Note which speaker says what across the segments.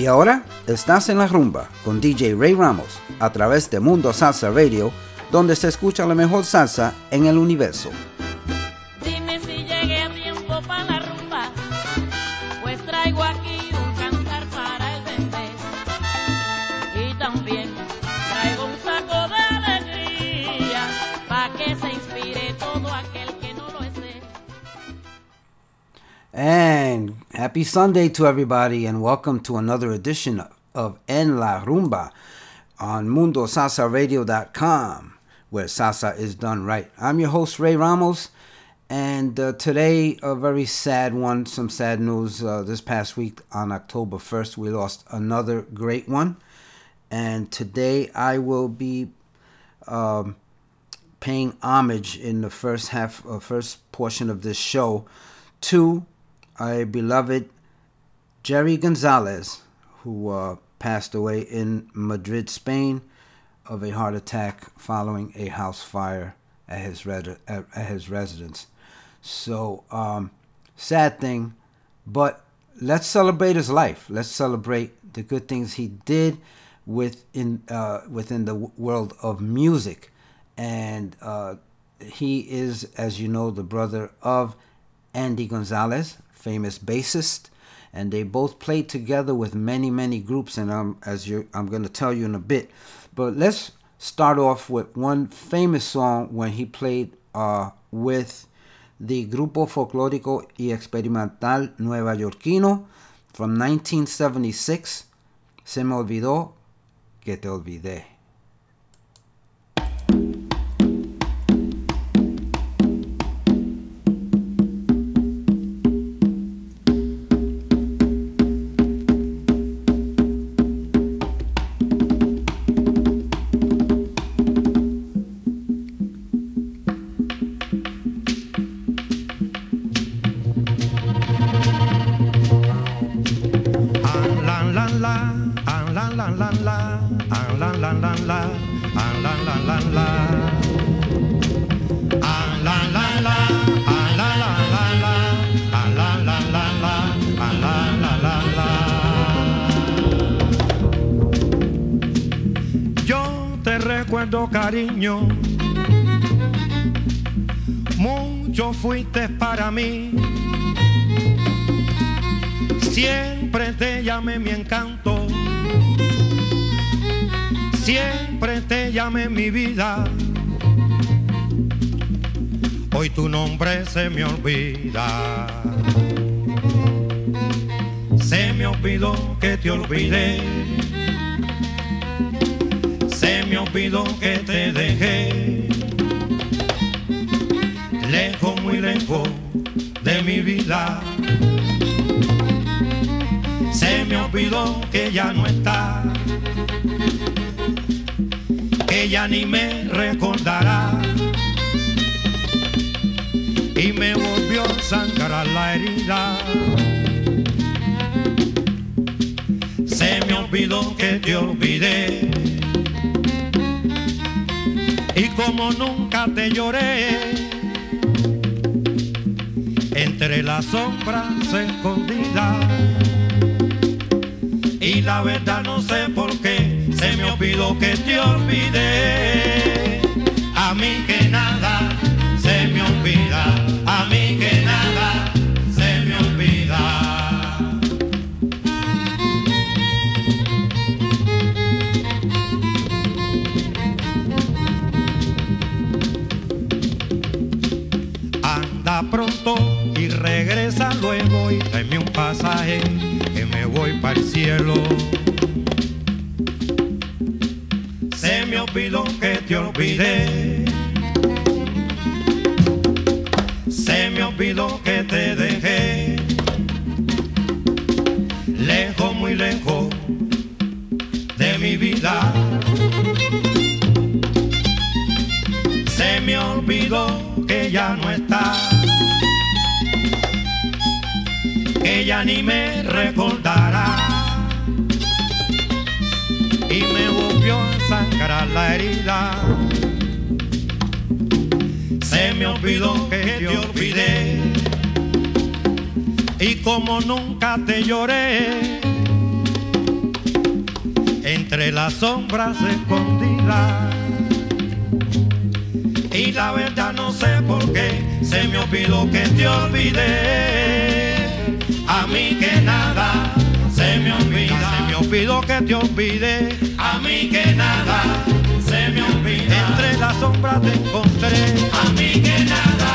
Speaker 1: Y ahora estás en la rumba con DJ Ray Ramos a través de Mundo Salsa Radio, donde se escucha la mejor salsa en el universo. Eh. Happy Sunday to everybody, and welcome to another edition of En La Rumba on MundoSalsaRadio.com, where salsa is done right. I'm your host, Ray Ramos, and uh, today a very sad one, some sad news. Uh, this past week on October 1st, we lost another great one, and today I will be um, paying homage in the first half, uh, first portion of this show to our beloved Jerry Gonzalez, who uh, passed away in Madrid, Spain, of a heart attack following a house fire at his, red- at his residence. So, um, sad thing, but let's celebrate his life. Let's celebrate the good things he did within uh, within the world of music, and uh, he is, as you know, the brother of Andy Gonzalez, famous bassist, and they both played together with many many groups. And I'm, as you, I'm going to tell you in a bit. But let's start off with one famous song when he played uh, with the Grupo Folclórico y Experimental Nueva Yorkino from 1976. Se me olvidó que te olvidé.
Speaker 2: Mucho fuiste para mí. Siempre te llamé mi encanto, siempre te llamé mi vida. Hoy tu nombre se me olvida. Se me olvidó que te olvidé olvidó que te dejé lejos, muy lejos de mi vida. Se me olvidó que ya no está, que ya ni me recordará. Y me volvió a sangrar la herida. Se me olvidó que te olvidé como nunca te lloré, entre las sombras escondidas. Y la verdad no sé por qué se me olvidó que te olvidé. A mí que nada se me olvida, a mí que nada luego y tráeme un pasaje que me voy para el cielo. Se me olvidó que te olvidé. Se me olvidó que te dejé. Lejos, muy lejos de mi vida. Se me olvidó que ya no estás ella ni me recordará. Y me volvió a sangrar la herida. Se me olvidó que te olvidé. Y como nunca te lloré, entre las sombras escondidas. Y la verdad no sé por qué se me olvidó que te olvidé. A mí que nada se me olvida. Se me olvidó que te olvidé. A mí que nada se me olvida. Entre las sombras te encontré. A mí que nada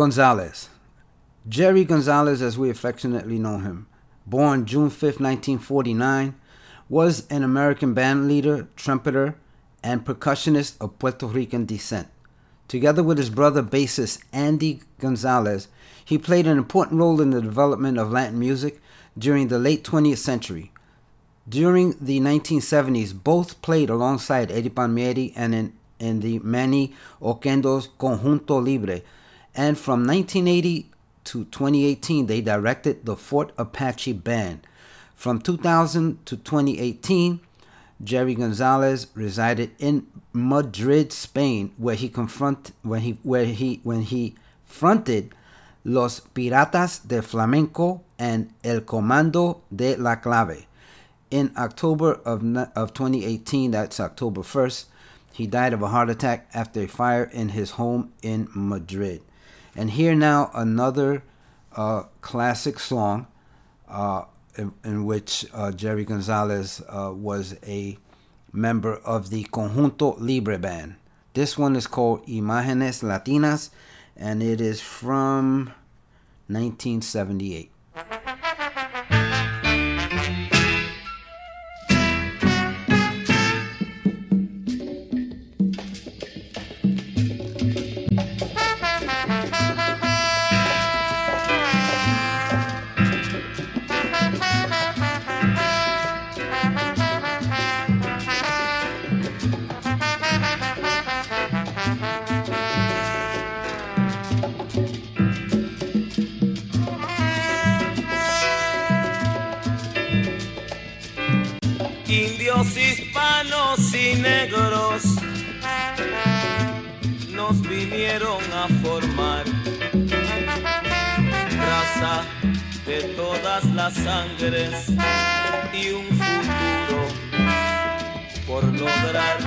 Speaker 1: Gonzalez. Jerry Gonzalez, as we affectionately know him, born June 5, 1949, was an American band leader, trumpeter, and percussionist of Puerto Rican descent. Together with his brother bassist Andy Gonzalez, he played an important role in the development of Latin music during the late 20th century. During the 1970s, both played alongside Eddie Palmieri and in, in the Manny Oquendo's Conjunto Libre. And from 1980 to 2018, they directed the Fort Apache Band. From 2000 to 2018, Jerry Gonzalez resided in Madrid, Spain, where he confront when he where he when he fronted Los Piratas de Flamenco and El Comando de la Clave. In October of, of 2018, that's October 1st, he died of a heart attack after a fire in his home in Madrid. And here now another uh, classic song uh, in, in which uh, Jerry Gonzalez uh, was a member of the Conjunto Libre band. This one is called Imágenes Latinas, and it is from 1978.
Speaker 3: vinieron a formar. Raza de todas las sangres y un futuro por lograr.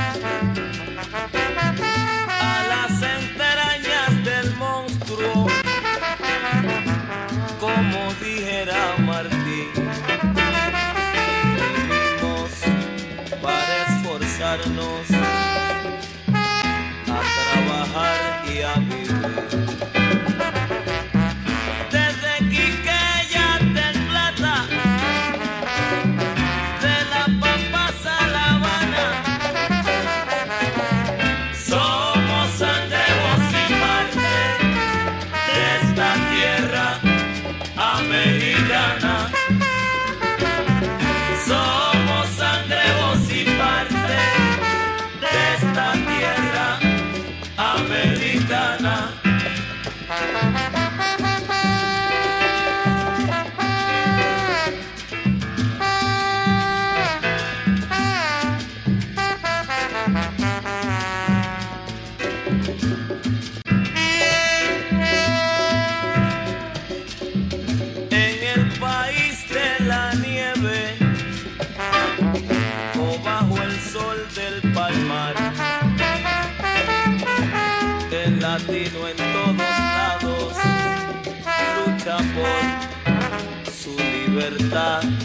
Speaker 3: Canada.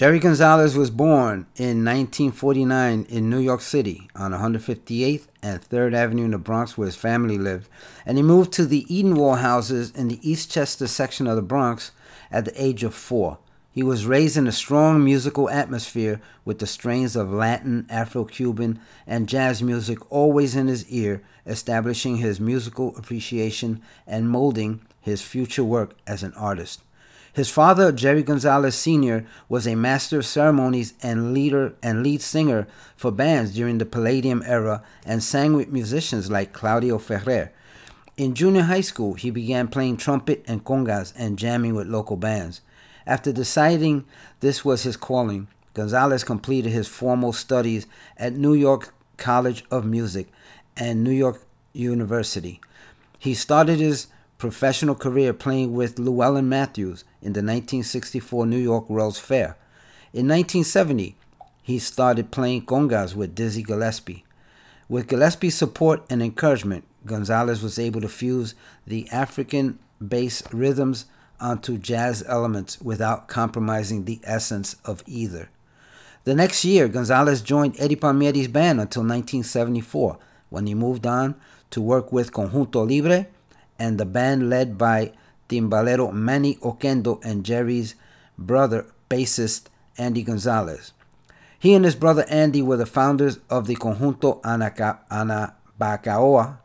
Speaker 1: Jerry Gonzalez was born in 1949 in New York City on 158th and 3rd Avenue in the Bronx, where his family lived, and he moved to the Edenwald houses in the Eastchester section of the Bronx at the age of four. He was raised in a strong musical atmosphere with the strains of Latin, Afro Cuban, and jazz music always in his ear, establishing his musical appreciation and molding his future work as an artist. His father, Jerry Gonzalez Sr., was a master of ceremonies and leader and lead singer for bands during the Palladium era and sang with musicians like Claudio Ferrer. In junior high school, he began playing trumpet and congas and jamming with local bands. After deciding this was his calling, Gonzalez completed his formal studies at New York College of Music and New York University. He started his professional career playing with Llewellyn Matthews in the 1964 New York World's Fair. In 1970, he started playing congas with Dizzy Gillespie. With Gillespie's support and encouragement, Gonzalez was able to fuse the African bass rhythms onto jazz elements without compromising the essence of either. The next year, Gonzalez joined Eddie Palmieri's band until 1974, when he moved on to work with Conjunto Libre and the band led by timbalero Manny Oquendo and Jerry's brother, bassist Andy Gonzalez. He and his brother Andy were the founders of the Conjunto Anaca- Anabacaoa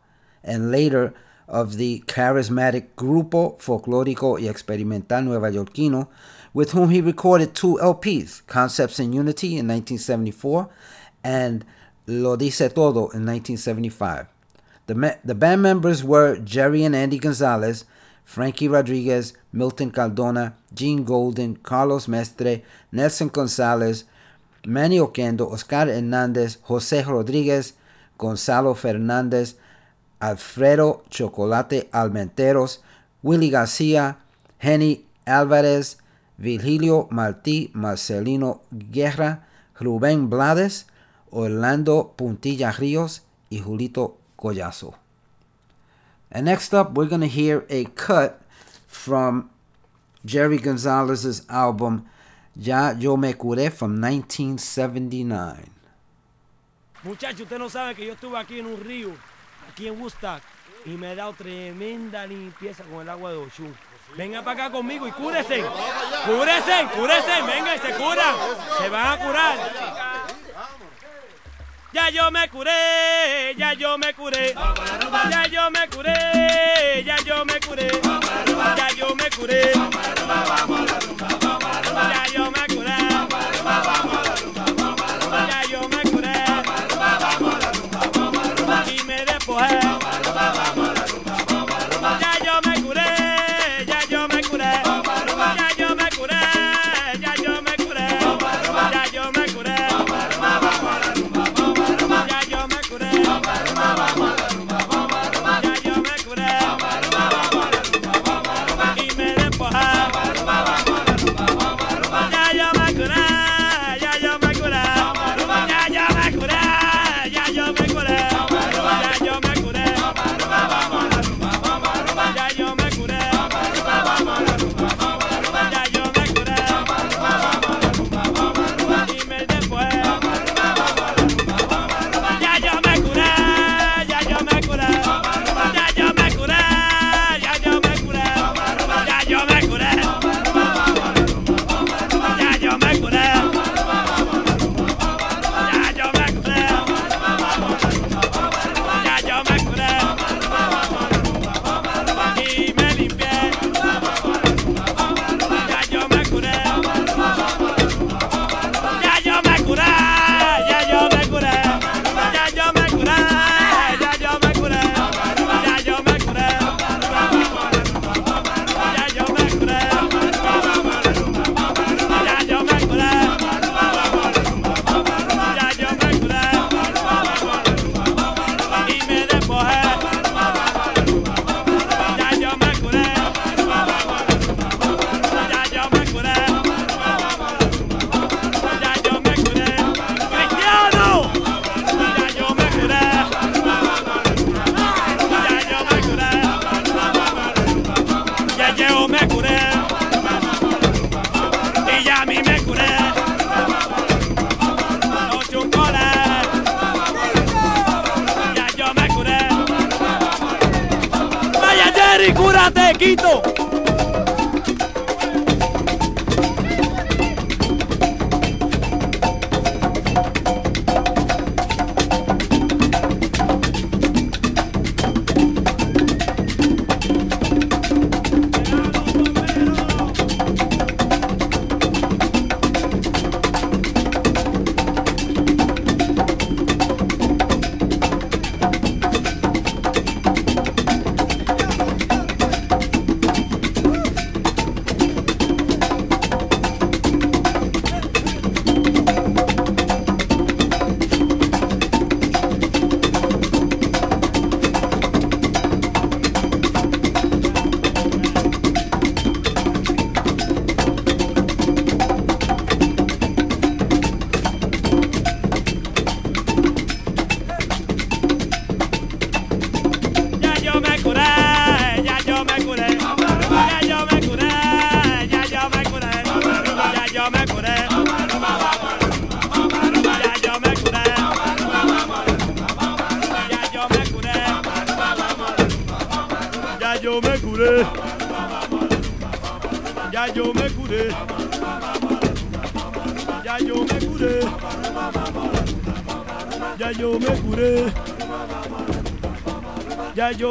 Speaker 1: and later of the charismatic Grupo Folclórico y Experimental Nueva Yorkino, with whom he recorded two LPs, Concepts in Unity in 1974 and Lo Dice Todo in 1975. The, the band members were Jerry and Andy Gonzalez, Frankie Rodriguez, Milton Cardona, Gene Golden, Carlos Mestre, Nelson Gonzalez, Manny Oquendo, Oscar Hernandez, Jose Rodriguez, Gonzalo Fernandez, Alfredo Chocolate Almenteros, Willie Garcia, Henny Alvarez, Virgilio Martí, Marcelino Guerra, Rubén Blades, Orlando Puntilla Ríos y Julito Collazo. And next up, we're going to hear a cut from Jerry Gonzalez's album Ya Yo Me Curé from 1979.
Speaker 4: Muchachos, usted no sabe que yo estuve aquí en un río, aquí en Woodstock, y me he dado tremenda limpieza con el agua de Oshun. Venga para acá conmigo y cúrese. Cúrese, cúrese, venga y se cura. Se van a curar. Ya yo me curé, ya yo me curé, ya yo me curé, ya yo me curé, ya yo me curé, ya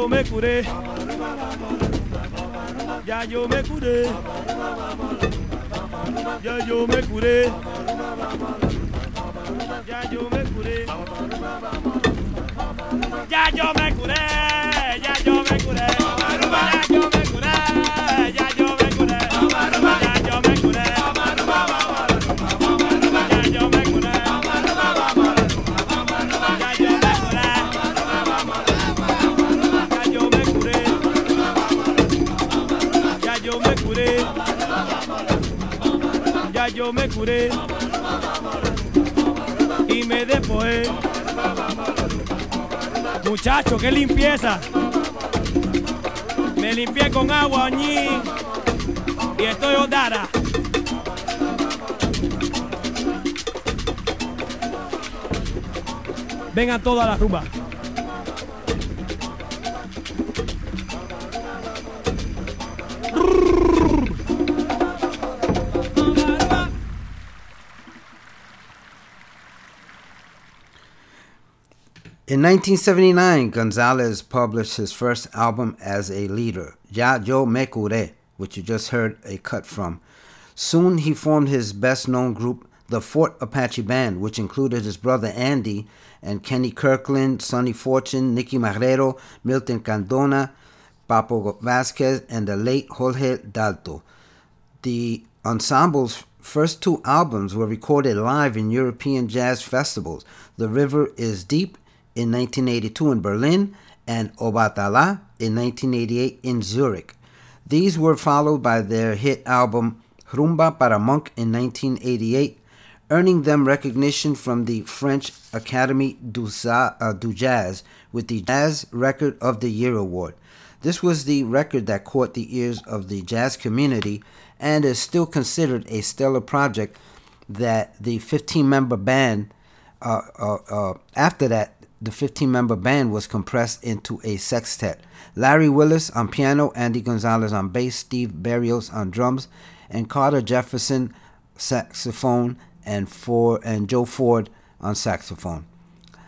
Speaker 4: में पूरे Me limpié con agua añí y estoy odara. Vengan todas las rumba.
Speaker 1: In 1979, Gonzalez published his first album as a leader, Ya Yo Me Curé, which you just heard a cut from. Soon he formed his best known group, the Fort Apache Band, which included his brother Andy and Kenny Kirkland, Sonny Fortune, Nicky Marrero, Milton Cardona, Papo Vasquez, and the late Jorge Dalto. The ensemble's first two albums were recorded live in European jazz festivals. The River is Deep in 1982 in Berlin and Obatala in 1988 in Zurich. These were followed by their hit album Rumba para Monk in 1988, earning them recognition from the French Académie du, uh, du Jazz with the Jazz Record of the Year award. This was the record that caught the ears of the jazz community and is still considered a stellar project that the 15 member band, uh, uh, uh, after that, the 15 member band was compressed into a sextet. Larry Willis on piano, Andy Gonzalez on bass, Steve Berrios on drums, and Carter Jefferson saxophone and Ford and Joe Ford on saxophone.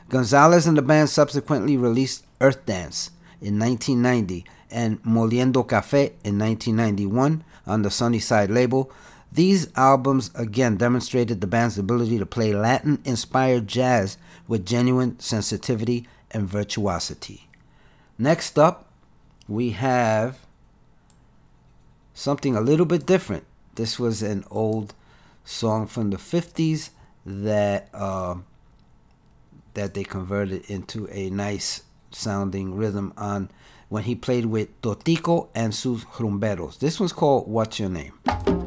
Speaker 1: Gonzalez and the band subsequently released Earth Dance in 1990 and Moliendo Café in 1991 on the Sunnyside label. These albums again demonstrated the band's ability to play Latin inspired jazz with genuine sensitivity and virtuosity. Next up, we have something a little bit different. This was an old song from the 50s that uh, that they converted into a nice sounding rhythm on when he played with Totico and sus rumberos. This one's called
Speaker 5: What's Your Name?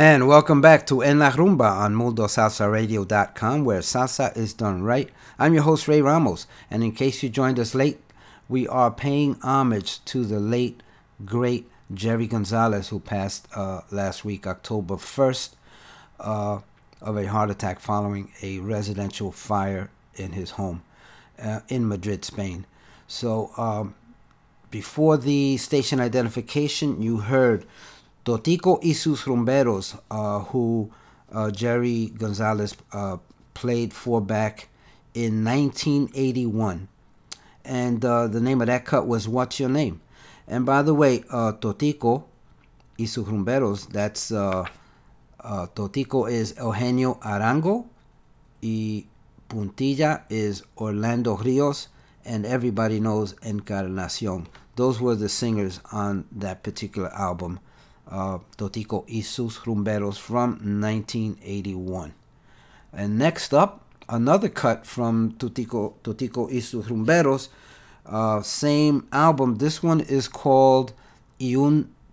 Speaker 1: And welcome back to En La Rumba on MundoSalsaRadio.com, where salsa is done right. I'm your host, Ray Ramos, and in case you joined us late, we are paying homage to the late, great Jerry Gonzalez, who passed uh, last week, October 1st, uh, of a heart attack following a residential fire in his home uh, in Madrid, Spain. So, um, before the station identification, you heard Totico Isus sus Rumberos, uh, who uh, Jerry Gonzalez uh, played for back in 1981. And the name of that cut was What's Your Name? And by the way, Totico y Sus Rumberos, that's Totico is Eugenio Arango
Speaker 5: y Puntilla is Orlando Rios, and everybody knows Encarnacion. Those were the singers on that particular album uh, Totico Rumberos from 1981. And next up, another cut from Totico, Totico y Sus Rumberos, uh, same album. This one is called Y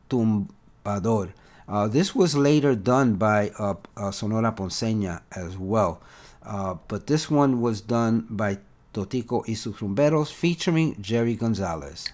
Speaker 5: Tumbador. Uh, this was later done by uh, uh, Sonora Ponceña as well. Uh, but this one was done by Totico y Sus Rumberos featuring Jerry Gonzalez.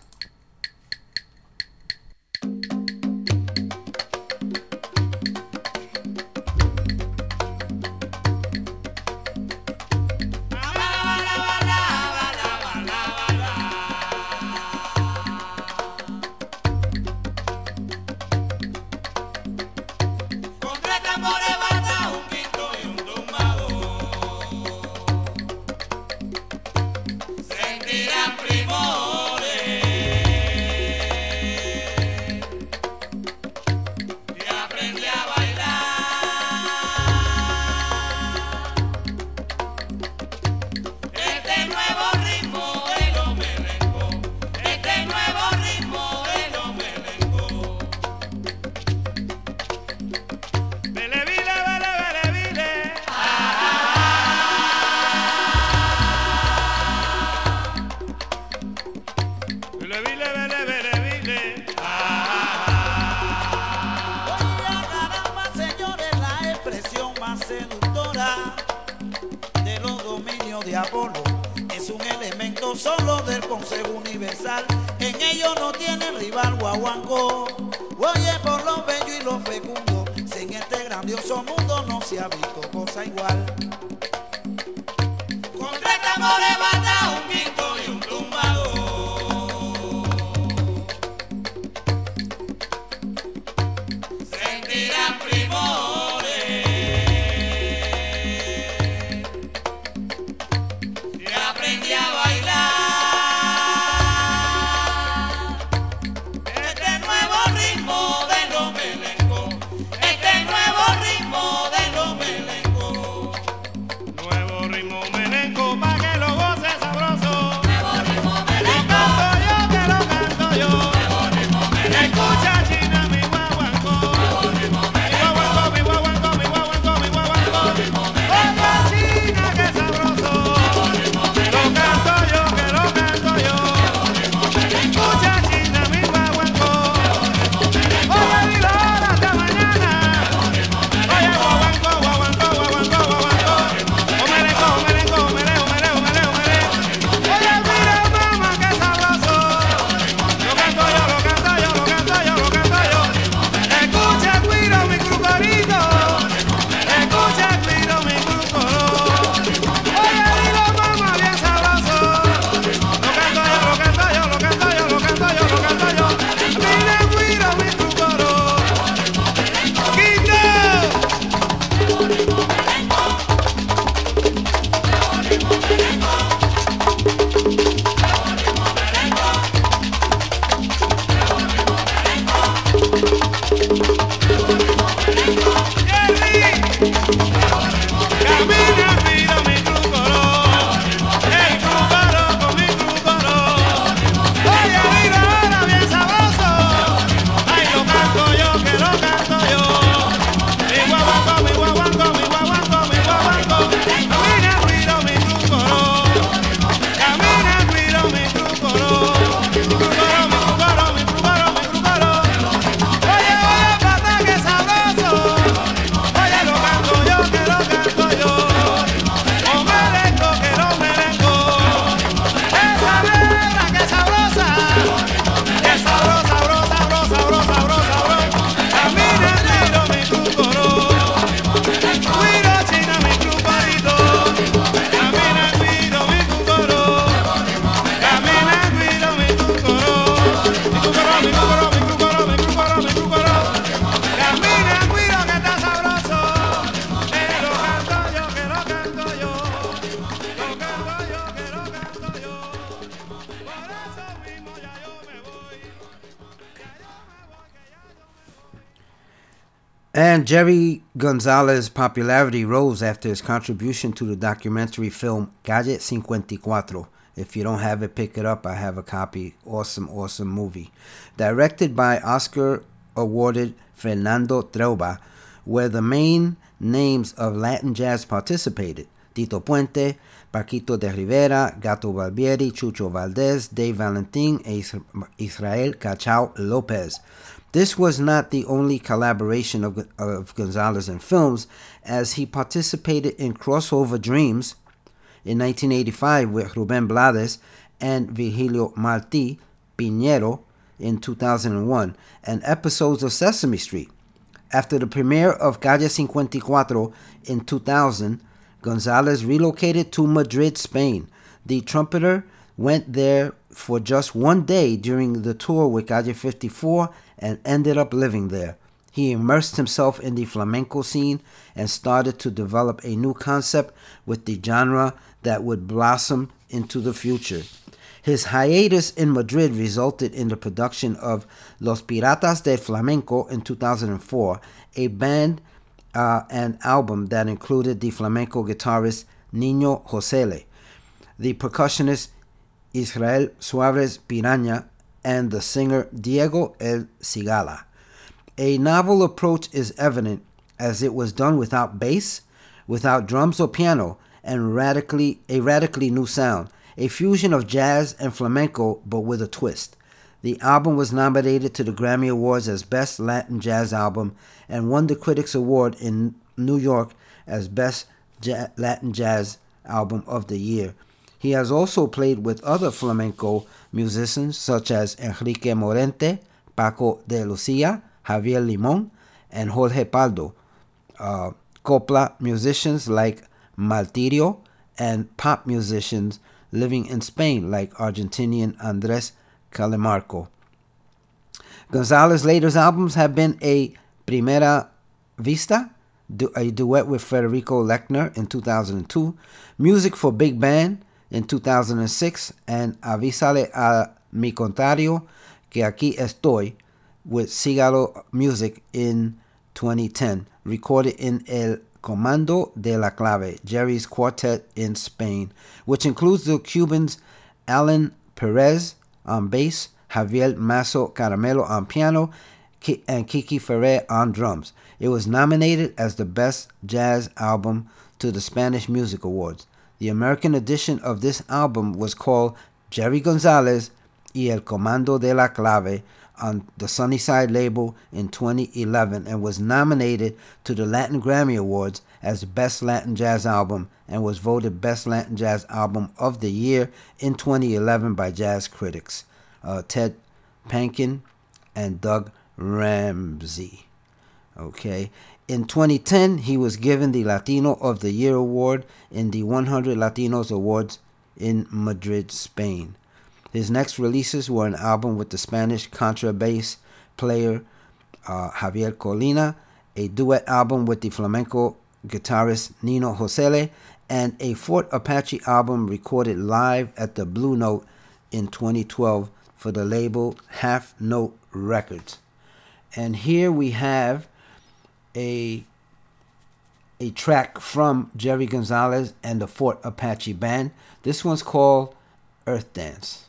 Speaker 6: Jerry
Speaker 1: Gonzalez's popularity rose after his contribution to the documentary film Calle 54. If you don't have it, pick it up. I have a copy. Awesome, awesome movie. Directed by Oscar awarded Fernando Trueba, where the main names of Latin jazz participated Tito Puente, Paquito D'Rivera, Gato Barbieri, Chucho Valdez, Dave Valentin, Israel Cachao Lopez. This was not the only collaboration of, of Gonzalez in films, as he participated in Crossover Dreams in 1985 with Ruben Blades and Virgilio Martí Piñero in 2001, and episodes of Sesame Street. After the premiere of Calle 54 in 2000, Gonzalez relocated to Madrid, Spain. The trumpeter went there for just one day during the tour with Calle 54 and ended up living there. He immersed himself in the flamenco scene and started to develop a new concept with the genre that would blossom into the future. His hiatus in Madrid resulted in the production of Los Piratas del Flamenco in 2004, a band uh, and album that included the flamenco guitarist Nino Josele, the percussionist Israel Suarez Piraña, and the singer Diego El Cigala. A novel approach is evident as it was done without bass, without drums or piano, and radically a radically new sound, a fusion of jazz and flamenco but with a twist. The album was nominated to the Grammy Awards as Best Latin Jazz Album and won the Critics Award in New York as Best ja- Latin Jazz Album of the Year. He has also played with other flamenco musicians such as Enrique Morente, Paco de Lucia, Javier Limon, and Jorge Pardo. Uh, copla musicians like Martirio and pop musicians living in Spain like Argentinian Andres Calamaro. Gonzalez's later albums have been a Primera Vista, a duet with Federico Lechner in 2002, Music for Big Band in 2006, and Avísale a mi contrario que aquí estoy with Cigala Music in 2010, recorded in El Comando de la Clave, Jerry's quartet in Spain, which includes the Cubans Alan Perez on bass, Javier Masso Caramelo on piano, and Kiki Ferrer on drums. It was nominated as the Best Jazz Album to the Spanish Music Awards. The American edition of this album was called Jerry Gonzalez y El Comando de la Clave on the Sunnyside label in 2011 and was nominated to the Latin Grammy Awards as Best Latin Jazz Album and was voted Best Latin Jazz Album of the Year in 2011 by jazz critics uh, Ted Panken and Doug Ramsey. Okay. In 2010, he was given the Latino of the Year award in the 100 Latinos Awards in Madrid, Spain. His next releases were an album with the Spanish contrabass player uh, Javier Colina, a duet album with the flamenco guitarist Nino Josele, and a Fort Apache album recorded live at the Blue Note in 2012 for the label Half Note Records. And here we have a a track from Jerry Gonzalez and the Fort Apache Band. This one's called Earth Dance.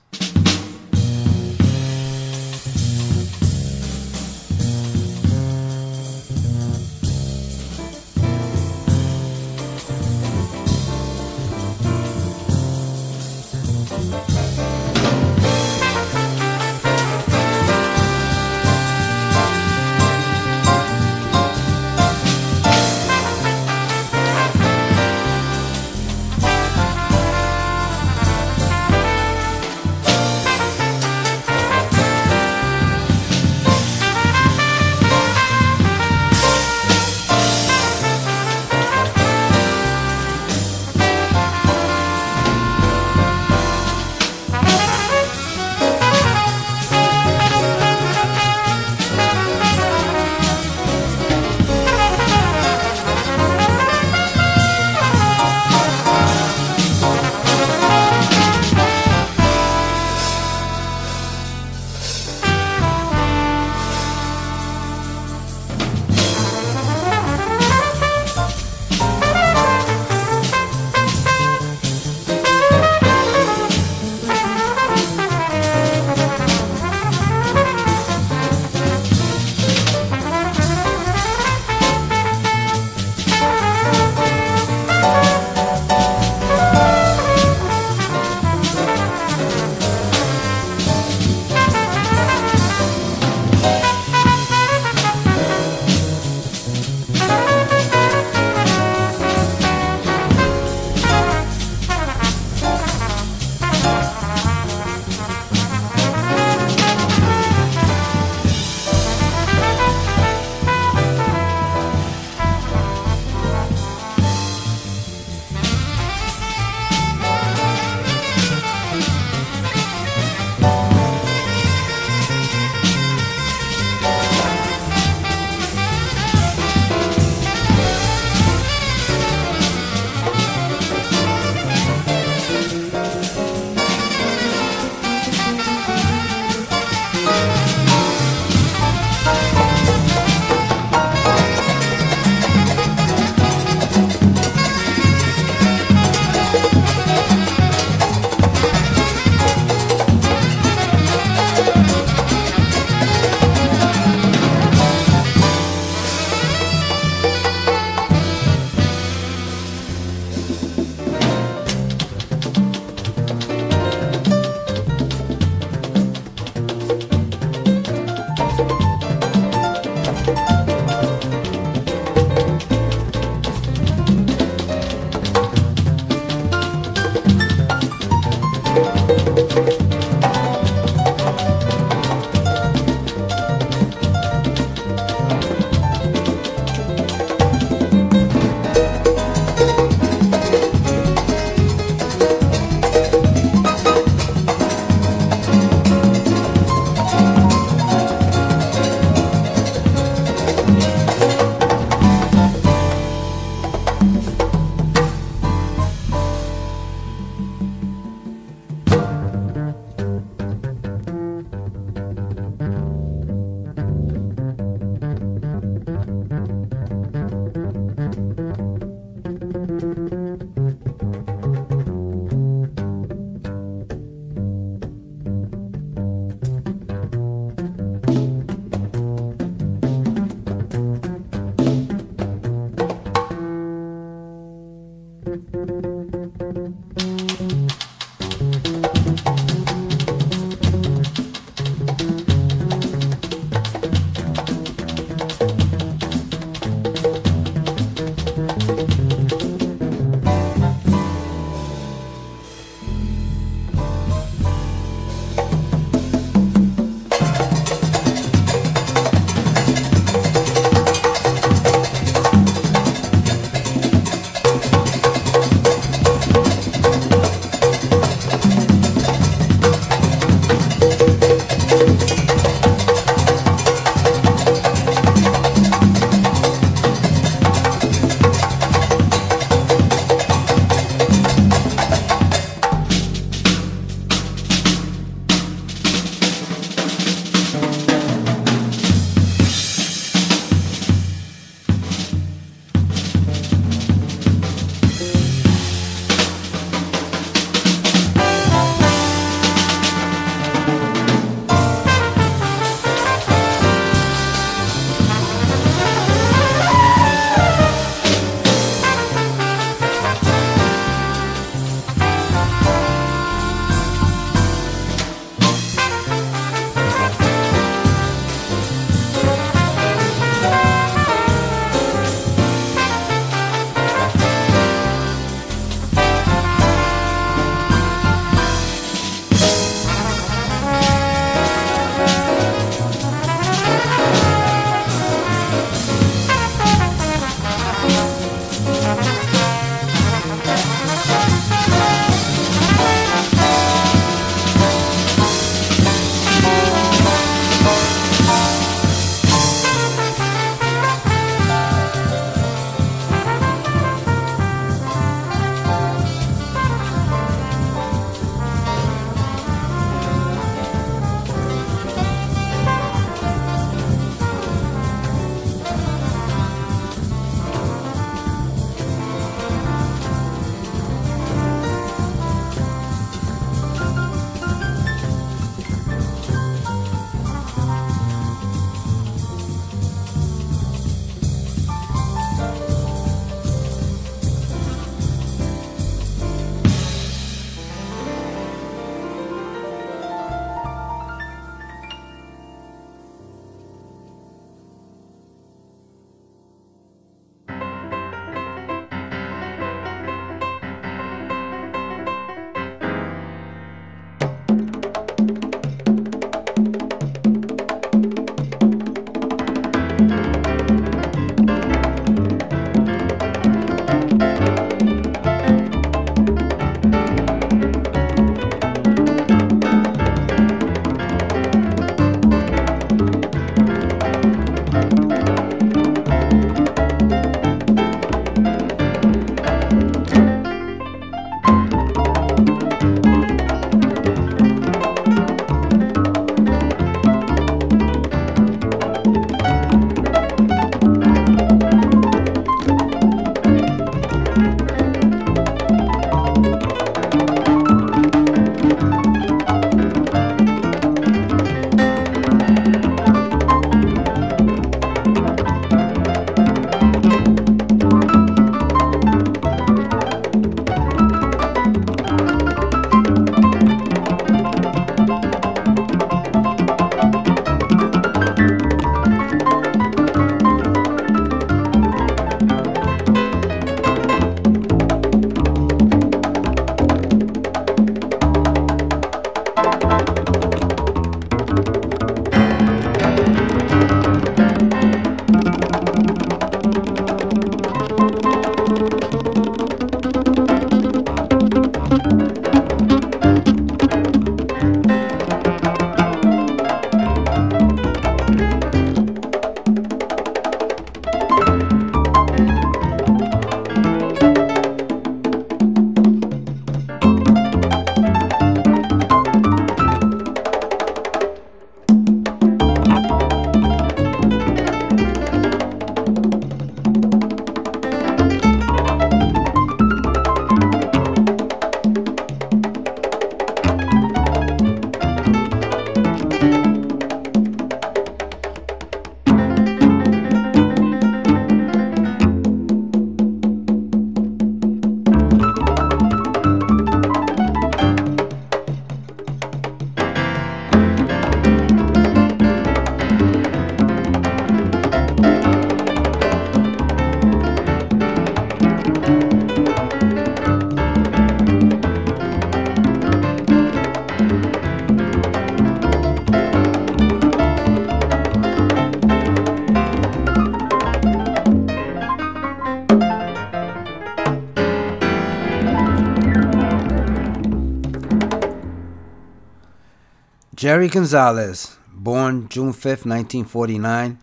Speaker 1: Jerry Gonzalez, born June 5th, 1949,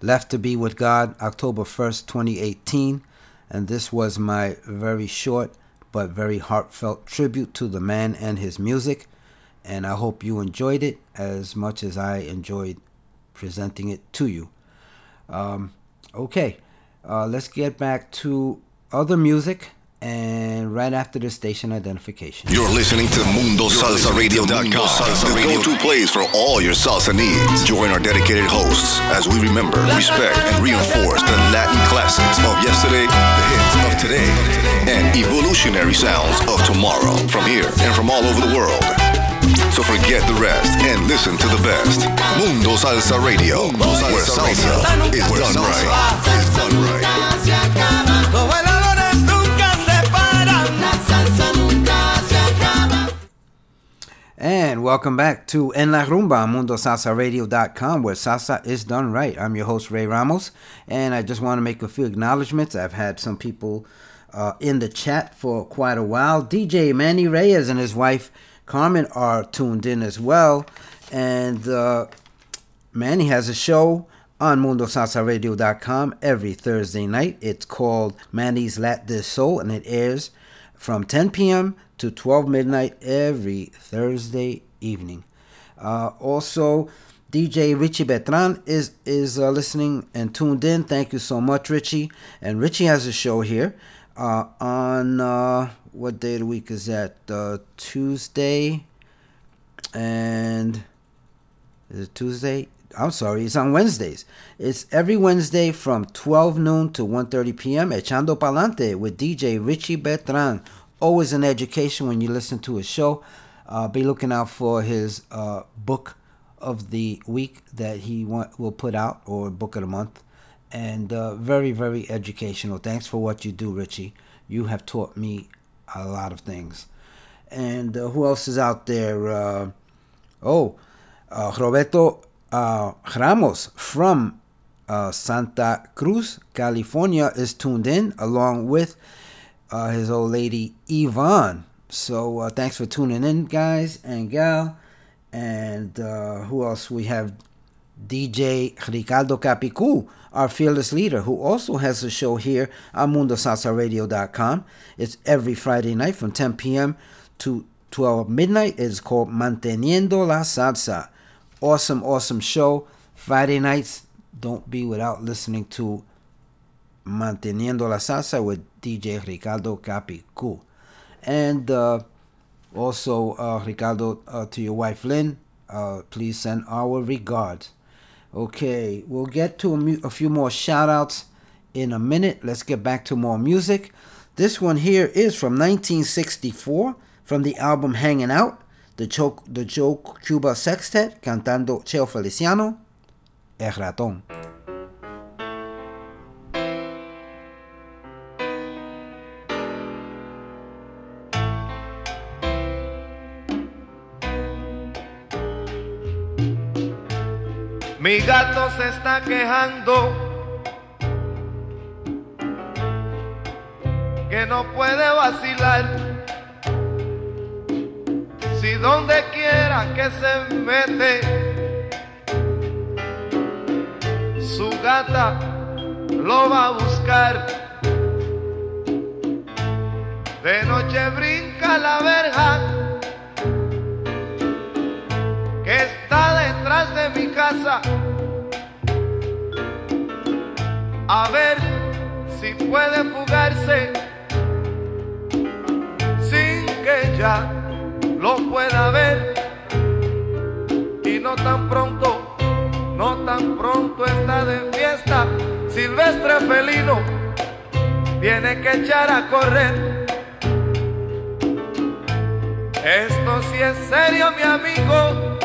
Speaker 1: left to be with God October 1st, 2018, and this was my very short but very heartfelt tribute to the man and his music, and I hope you enjoyed it as much as I enjoyed presenting it to you. Um, okay, uh, let's get back to other music and right after the station identification.
Speaker 7: You're listening to MundoSalsaRadio.com, the go-to place for all your salsa needs. Join our dedicated hosts as we remember, respect, and reinforce the Latin classics of yesterday, the hits of today, and evolutionary sounds of tomorrow from here and from all over the world. So forget the rest and listen to the best. Mundo Salsa Radio, where salsa is done right. Is done right.
Speaker 1: And welcome back to En La Rumba MundoSalsaRadio.com, where salsa is done right. I'm your host, Ray Ramos, and I just want to make a few acknowledgments. I've had some people uh, in the chat for quite a while. DJ Manny Reyes and his wife Carmen are tuned in as well. And uh, Manny has a show on MundoSalsaRadio.com every Thursday night. It's called Manny's Lat Soul, and it airs from 10 p.m. to 12 midnight every Thursday evening. Uh, also, DJ Richie Betran is is uh, listening and tuned in. Thank you so much, Richie. And Richie has a show here uh, on uh, what day of the week is that? Uh, Tuesday and is it Tuesday? I'm sorry, it's on Wednesdays. It's every Wednesday from 12 noon to 1.30 p.m. Echando Palante with DJ Richie Betran. Always an education when you listen to his show. Uh, be looking out for his uh, book of the week that he will put out, or book of the month. And uh, very, very educational. Thanks for what you do, Richie. You have taught me a lot of things. And uh, who else is out there? Uh, oh, uh, Roberto Ramos from Santa Cruz, California, is tuned in along with uh, his old lady Yvonne. So uh, thanks for tuning in, guys and gal. And uh, who else? We have DJ Ricardo Capicu, our fearless leader, who also has a show here on MundoSalsaRadio.com. It's every Friday night from 10 p.m. to 12 midnight. It's called Manteniendo la Salsa. Awesome, awesome show. Friday nights, don't be without listening to Manteniendo la Salsa with DJ Ricardo Capicu. And uh, also, uh, Ricardo, uh, to your wife Lynn, uh, please send our regards. Okay, we'll get to a, mu- a few more shout outs in a minute. Let's get back to more music. This one here is from 1964 from the album Hanging Out, the Joe, the Joe Cuba Sextet cantando Cheo Feliciano, El Ratón.
Speaker 8: Mi gato se está quejando que no puede vacilar. Si donde quiera que se mete, su gata lo va a buscar. De noche brinca la verja que está detrás de mi casa. A ver si puede fugarse sin que ya lo pueda ver. Y no tan pronto, no tan pronto está de fiesta. Silvestre felino tiene que echar a correr. Esto sí es serio, mi amigo.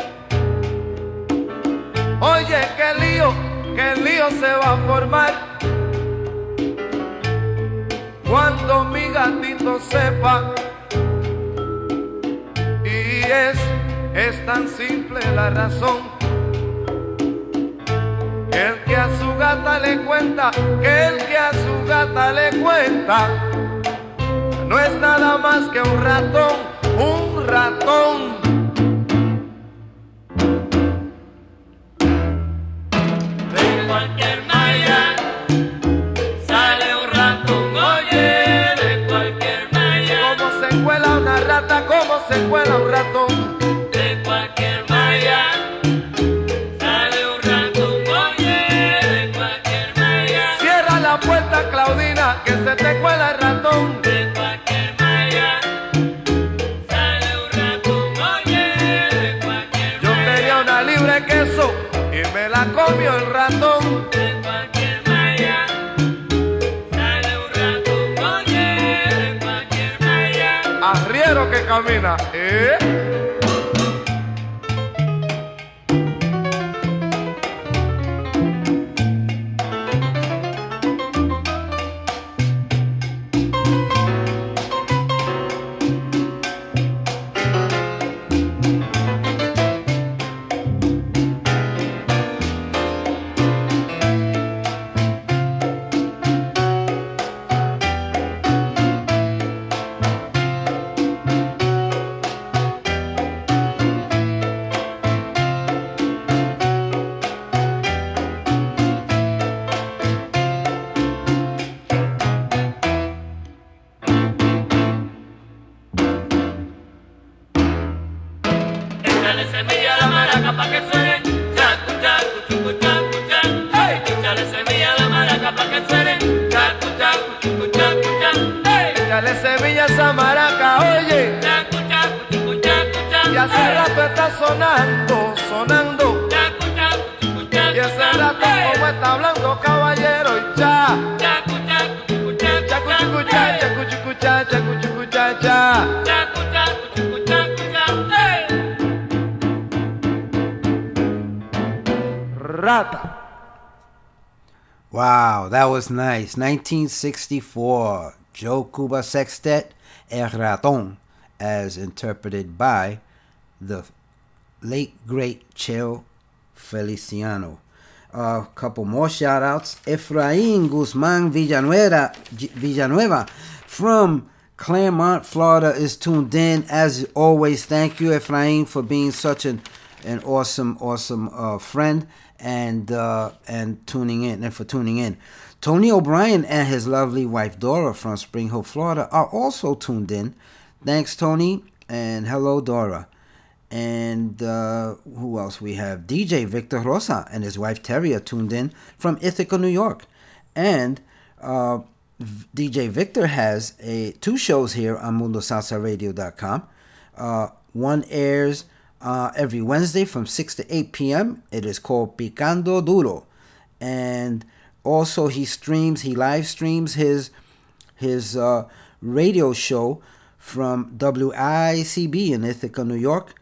Speaker 8: Oye, qué lío, qué lío se va a formar. Cuando mi gatito sepa. Y es, es tan simple la razón. El que a su gata le cuenta, que el que a su gata le cuenta, no es nada más que un ratón,
Speaker 5: un ratón.
Speaker 8: Que
Speaker 1: was nice. 1964, Joe Cuba Sextet, El Raton, as interpreted by the late great Cheo Feliciano. A couple more shout outs. Efrain Guzman Villanueva, Villanueva from Clermont, Florida is tuned in. As always, thank you, Efrain, for being such an, an awesome, awesome uh, friend and uh, and tuning in and for tuning in. Tony O'Brien and his lovely wife Dora from Spring Hill, Florida, are also tuned in. Thanks, Tony, and hello, Dora. And uh, who else we have? DJ Victor Rosa and his wife Terry are tuned in from Ithaca, New York. And uh, DJ Victor has a two shows here on MundoSalsaRadio.com. Uh, one airs uh, every Wednesday from 6 to 8 p.m. It is called Picando Duro. And also he streams, he live streams his his uh, radio show from WICB in Ithaca, New York.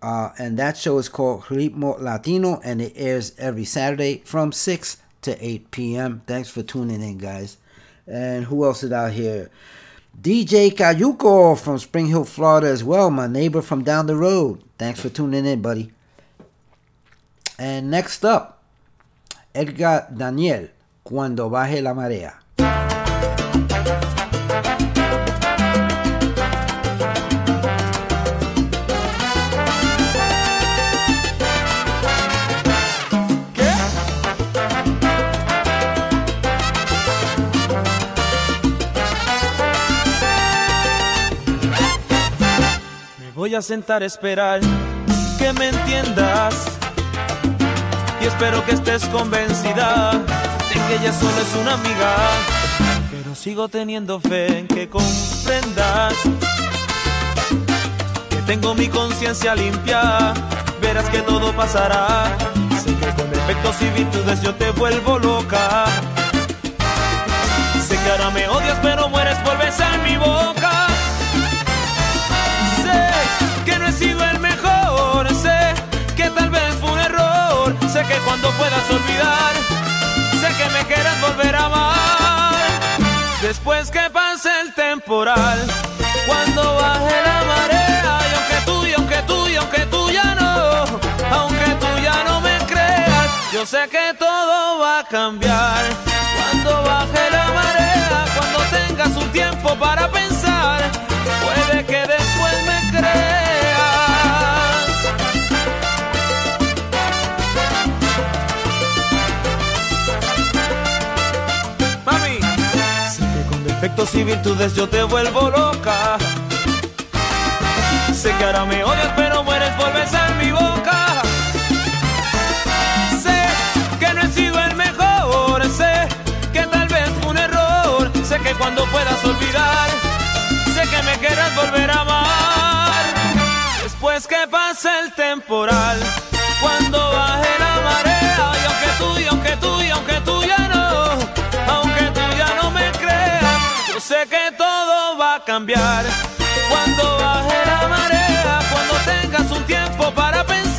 Speaker 1: Uh, and that show is called Ritmo Latino, and it airs every Saturday from 6 to 8 p.m. Thanks for tuning in, guys. And who else is out here? DJ Cayuco from Spring Hill, Florida, as well, my neighbor from down the road. Thanks for tuning in, buddy. And next up, Edgar Daniel, Cuando Baje la Marea.
Speaker 3: Me voy a sentar a esperar que me entiendas. Y espero que estés convencida de que ella solo es una amiga. Pero sigo teniendo fe en que comprendas que tengo mi conciencia limpia. Verás que todo pasará. Sé que con defectos y virtudes yo te vuelvo loca. Sé que ahora me odias, pero mueres por besar mi boca. Sé que no he sido el mejor, sé que tal vez fue un error, sé que cuando puedas olvidar, que me quieres volver a amar. Después que pase el temporal, cuando baje la marea, y aunque tú, y aunque tú, y aunque tú ya no, aunque tú ya no me creas, yo sé que todo va a cambiar. Cuando baje la marea, cuando tengas un tiempo para pensar, puede que después me creas. defectos y virtudes yo te vuelvo loca. Sé que ahora me odias, pero mueres por besar mi boca. Sé que no he sido el mejor, sé que tal vez fue un error. Sé que cuando puedas olvidar, sé que me querrás volver a amar. Después que pase el temporal, cuando baje la marea, y aunque tú, y aunque tú, y aunque tú ya. sé que todo va a cambiar cuando baje la marea, cuando tengas un tiempo para pensar.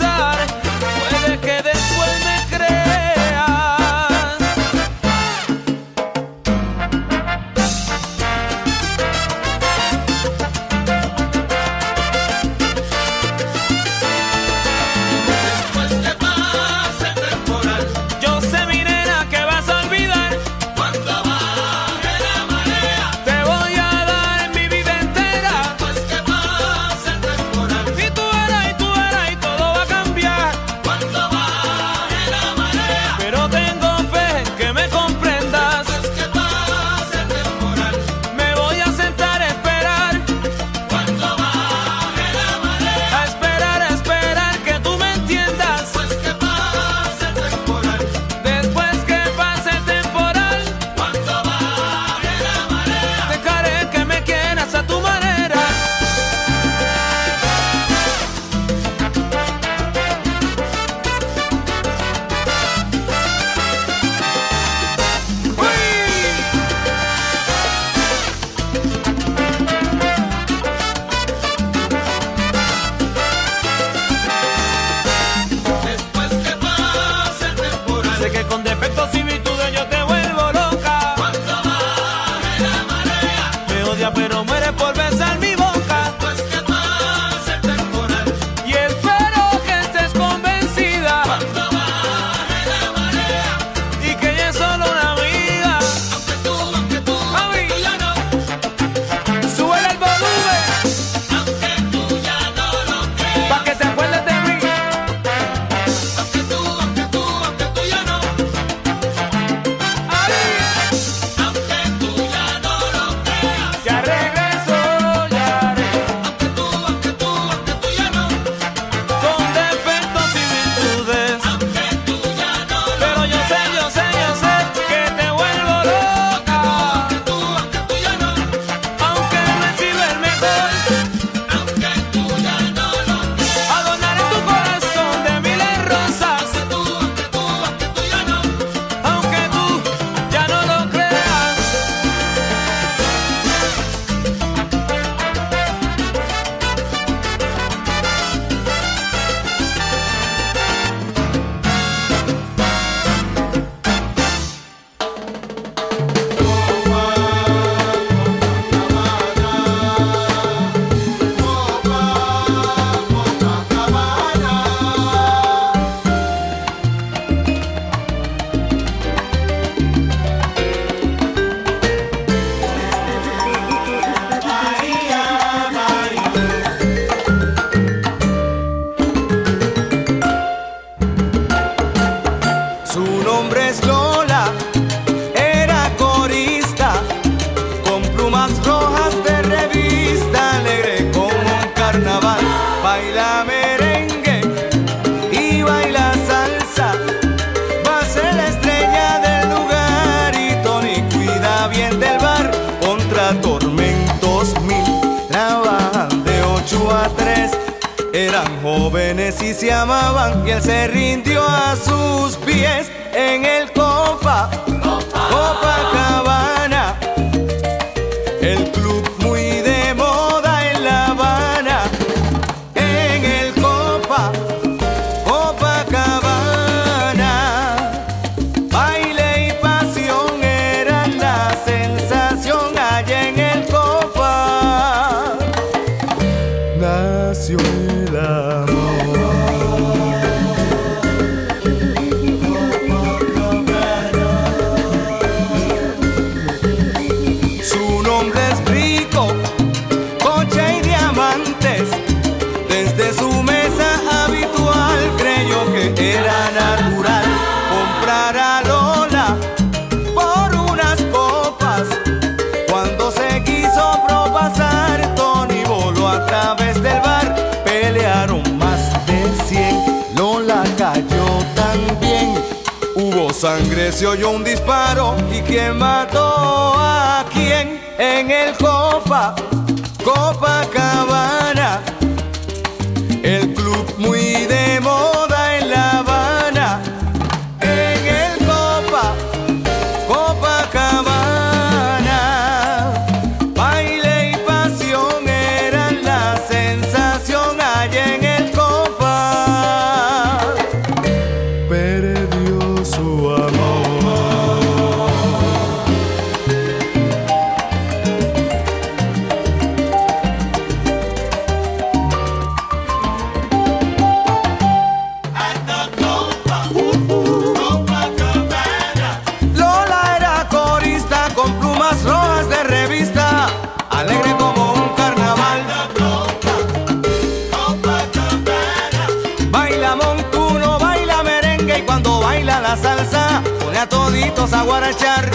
Speaker 9: Salsa pone a toditos a guarachar.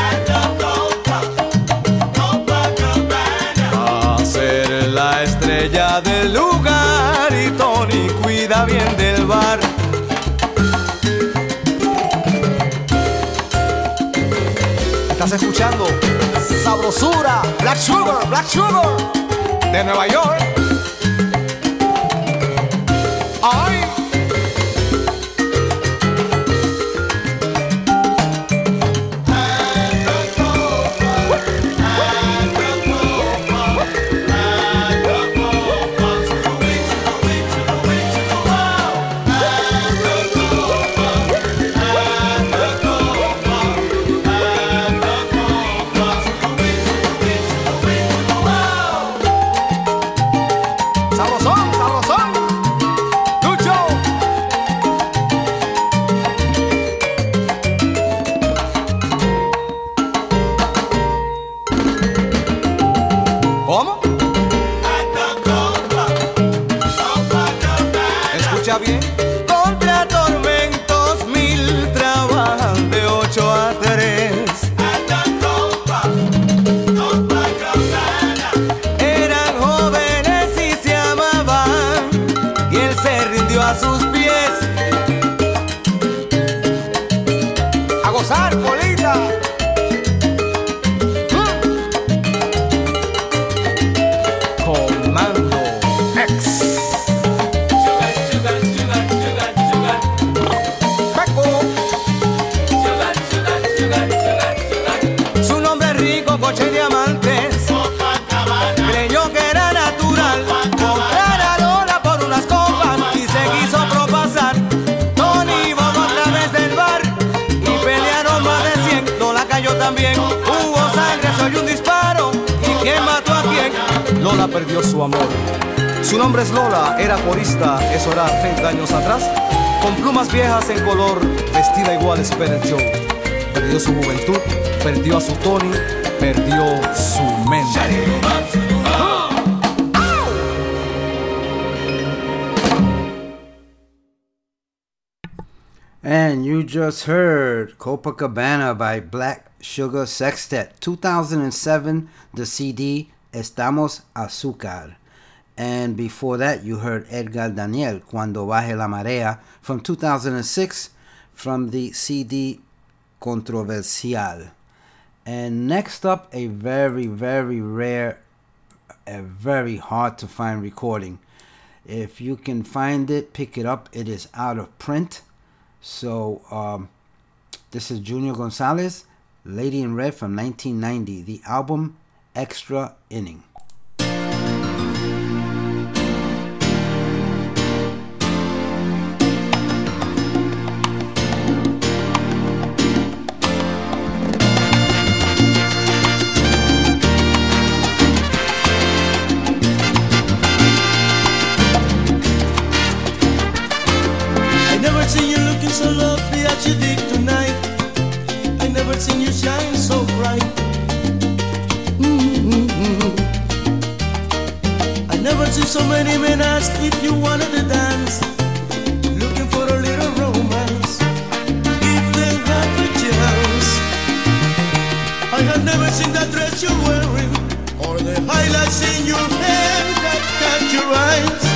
Speaker 9: A ser la estrella del lugar y Tony cuida bien del bar. Estás escuchando Sabrosura, Black Sugar, Black Sugar de Nueva York. Ay.
Speaker 1: Just heard Copacabana by Black Sugar Sextet. 2007, the CD Estamos Azúcar. And before that, you heard Edgar Daniel, Cuando Baje la Marea, from 2006, from the CD Controversial. And next up, a very, very rare, a very hard to find recording. If you can find it, pick it up. It is out of print. So, um, this is Junior Gonzalez, Lady in Red from 1990, the album Extra Inning.
Speaker 10: So many men ask if you wanted to dance, looking for a little romance. If they had the chance, I have never seen that dress you're wearing, or the highlights in your hair that catch your eyes.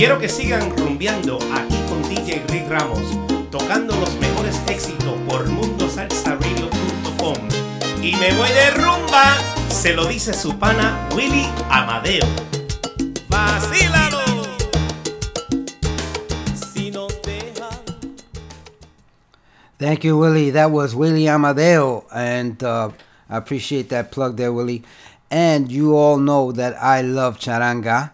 Speaker 11: Quiero que sigan rumbeando aquí con DJ Rick Ramos, tocando los mejores éxitos por mundosalsaradio.com. Y me voy de rumba, se lo dice su pana Willy Amadeo. ¡Vacílalo!
Speaker 1: Thank you, Willie. That was Willie Amadeo, and uh, I appreciate that plug there, Willie. And you all know that I love charanga,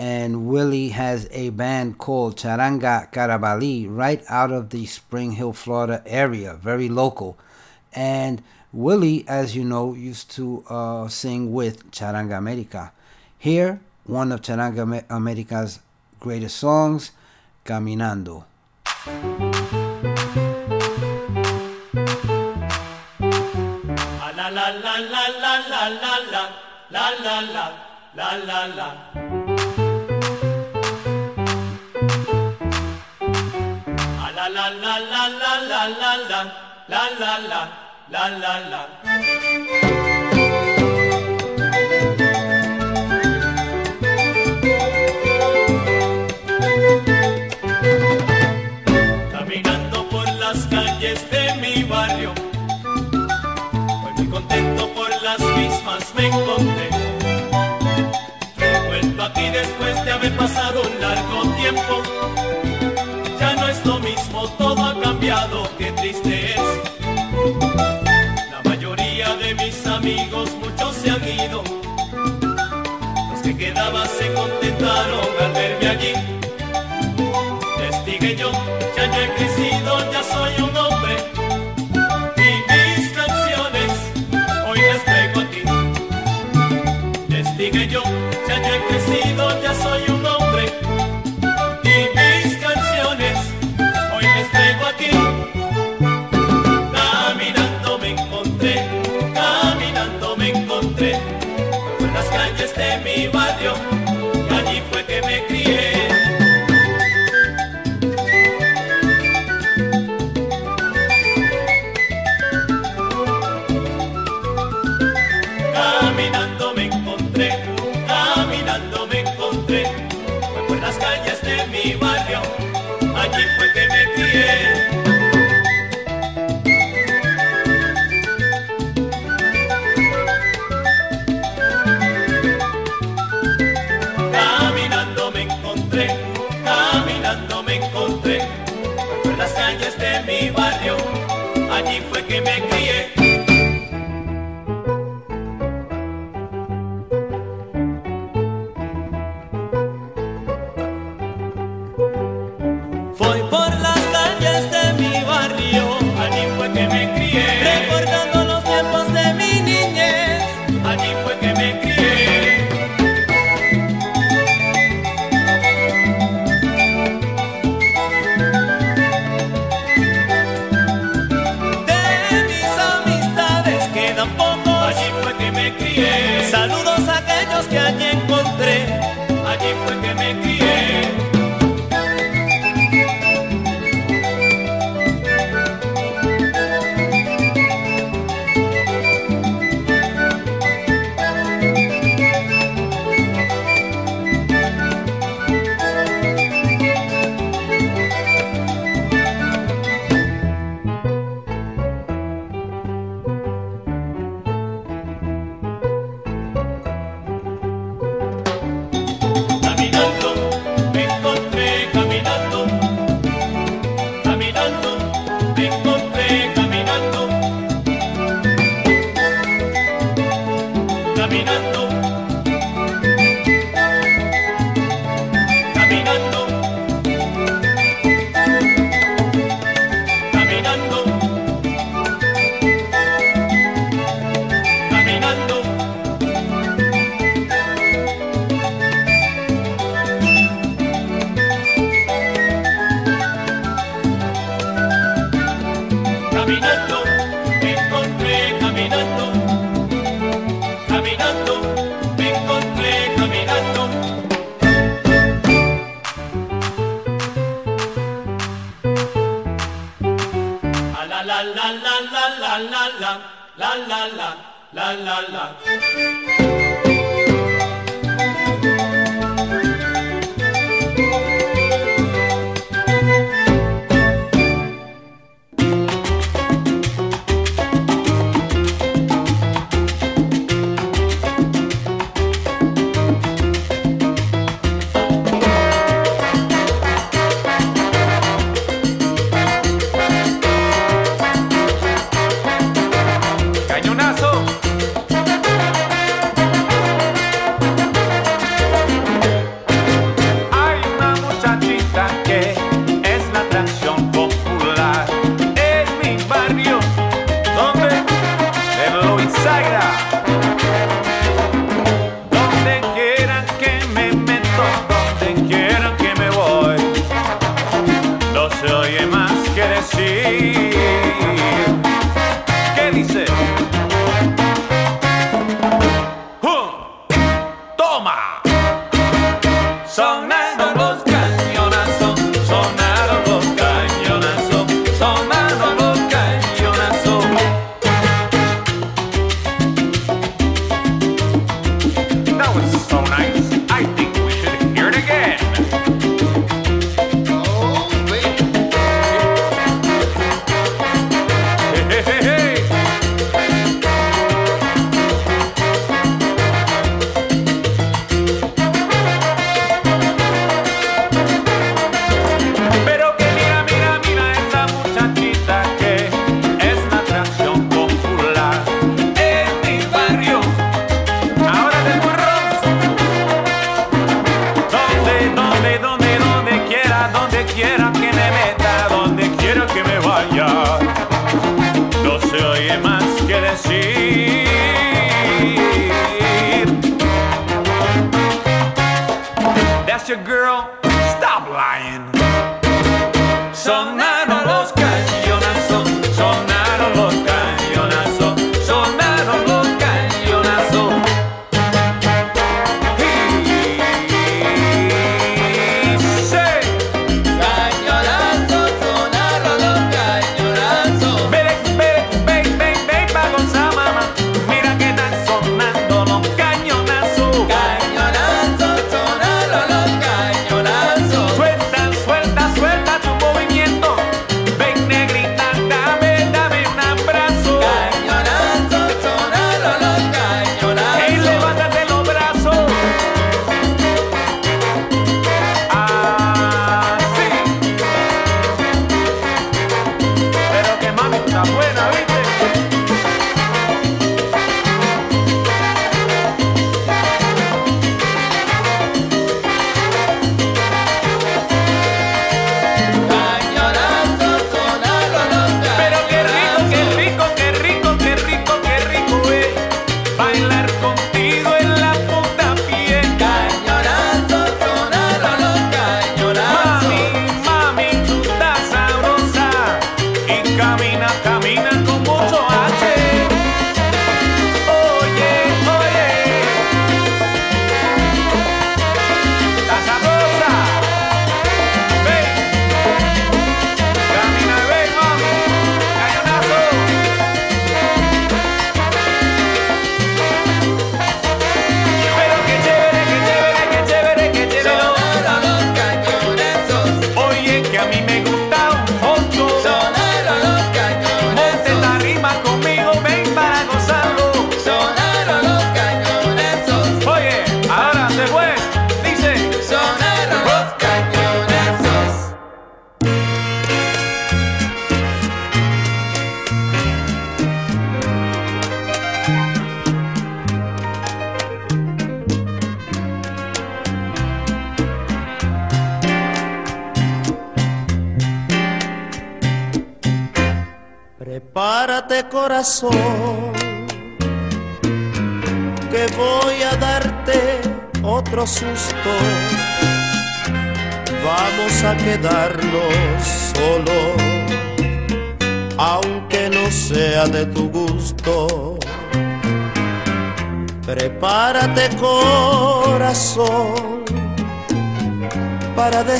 Speaker 1: and Willie has a band called Charanga Carabali right out of the Spring Hill, Florida area, very local. And Willie, as you know, used to uh, sing with Charanga America. Here, one of Charanga America's greatest songs, Caminando.
Speaker 12: Ah, la la la la la la la la la la la la la la la la la la Caminando por las calles de mi barrio Voy muy contento por las mismas me encontré. He vuelto aquí después de haber pasado un largo tiempo. Ya no es lo mismo, todo ha cambiado, amigos, muchos se han ido. Los que quedaban se contentaron al verme allí.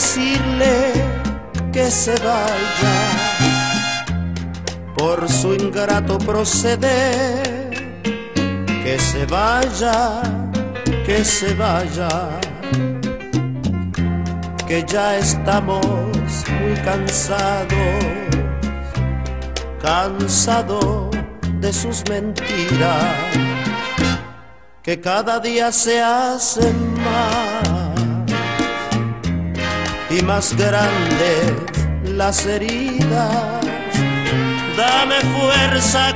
Speaker 13: Decirle que se vaya por su ingrato proceder. Que se vaya, que se vaya, que ya estamos muy cansados, cansados de sus mentiras, que cada día se hacen más y más grandes las heridas. Dame fuerza,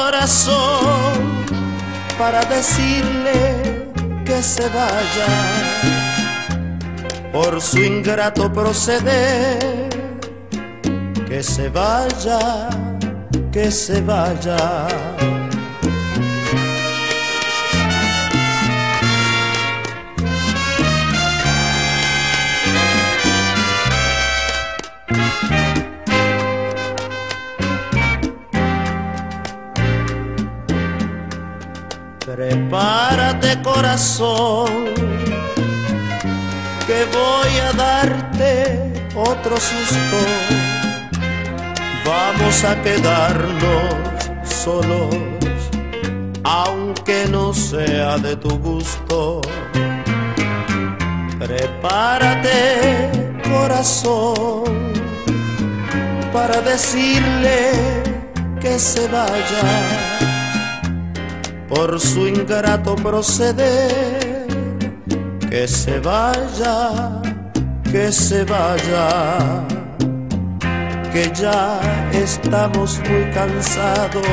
Speaker 13: corazón, para decirle que se vaya por su ingrato proceder. Que se vaya, que se vaya. Corazón, que voy a darte otro susto. Vamos a quedarnos solos, aunque no sea de tu gusto. Prepárate corazón, para decirle que se vaya por su ingrato proceder, que se vaya, que se vaya, que ya estamos muy cansados,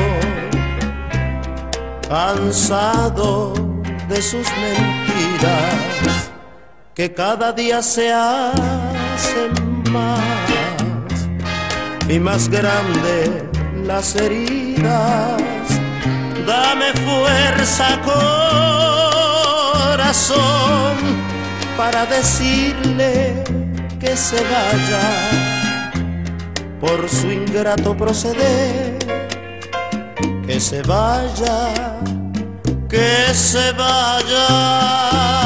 Speaker 13: cansados de sus mentiras, que cada día se hacen más y más grande las heridas. Dame fuerza, corazón, para decirle que se vaya por su ingrato proceder. Que se vaya, que se vaya.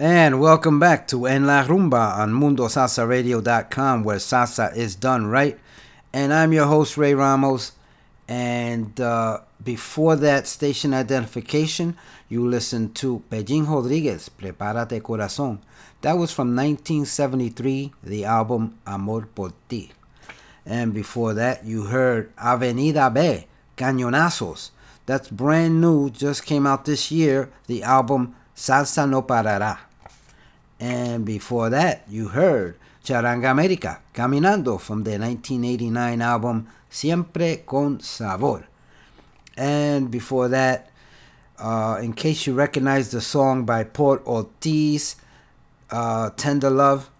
Speaker 1: And welcome back to En La Rumba on MundoSalsaRadio.com, where salsa is done right. And I'm your host, Ray Ramos. And uh, before that station identification, you listened to Pellín Rodriguez, Prepárate Corazón. That was from 1973, the album Amor por Ti. And before that, you heard Avenida B, Cañonazos. That's brand new, just came out this year, the album Salsa No Parará. And before that, you heard Charanga América, Caminando from the 1989 album Siempre con Sabor. And before that, uh, in case you recognize the song by Port Ortiz, uh, Tender Love,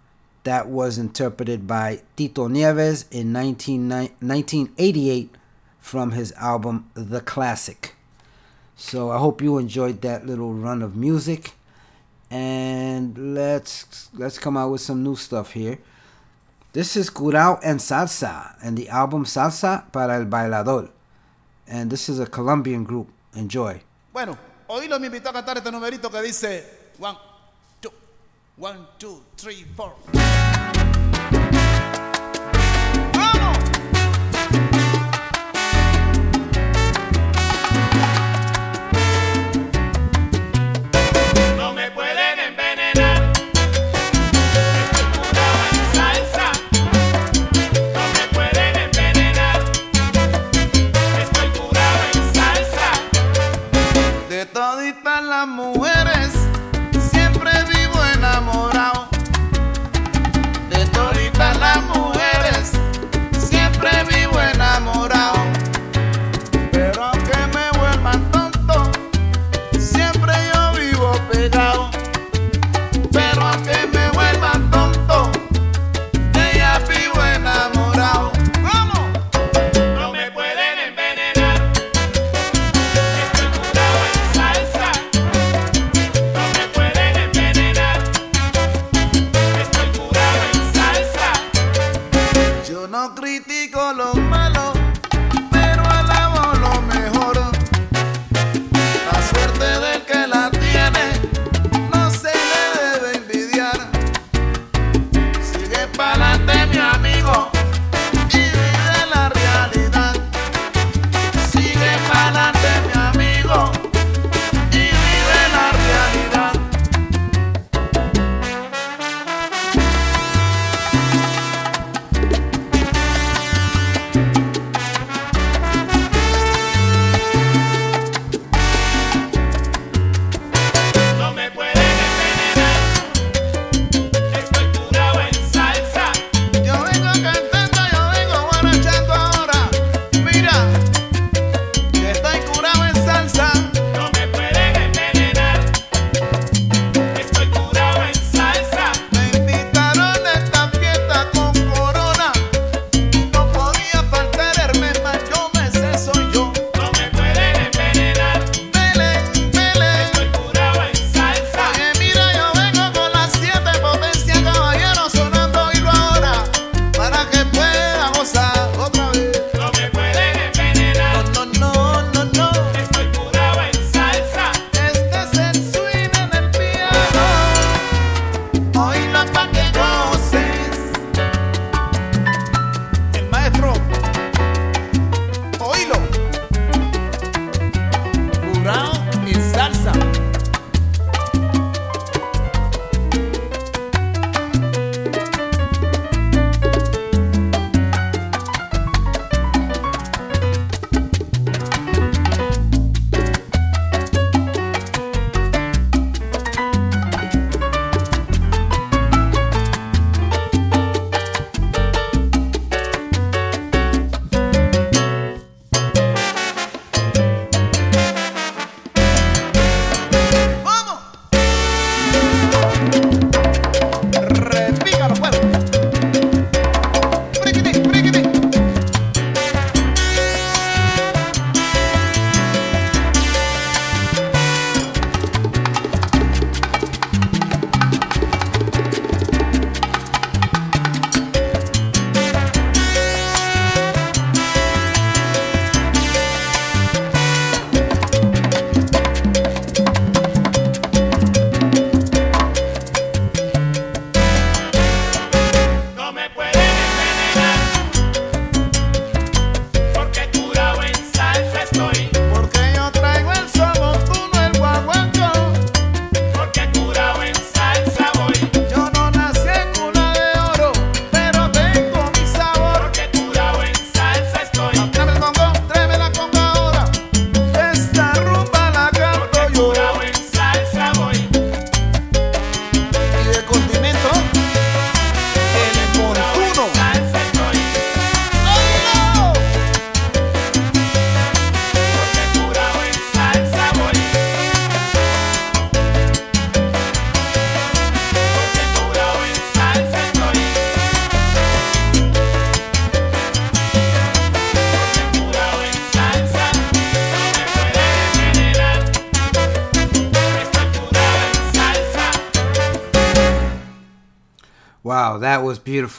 Speaker 1: that was interpreted by Tito Nieves in 19, 1988 from his album The Classic. So I hope you enjoyed that little run of music and let's let's come out with some new stuff here. This is Curao and Salsa and the album Salsa para el Bailador. And this is a Colombian group. Enjoy.
Speaker 14: Bueno, Oílo me invitó a cantar este numerito que dice one, two, one, two, three, four.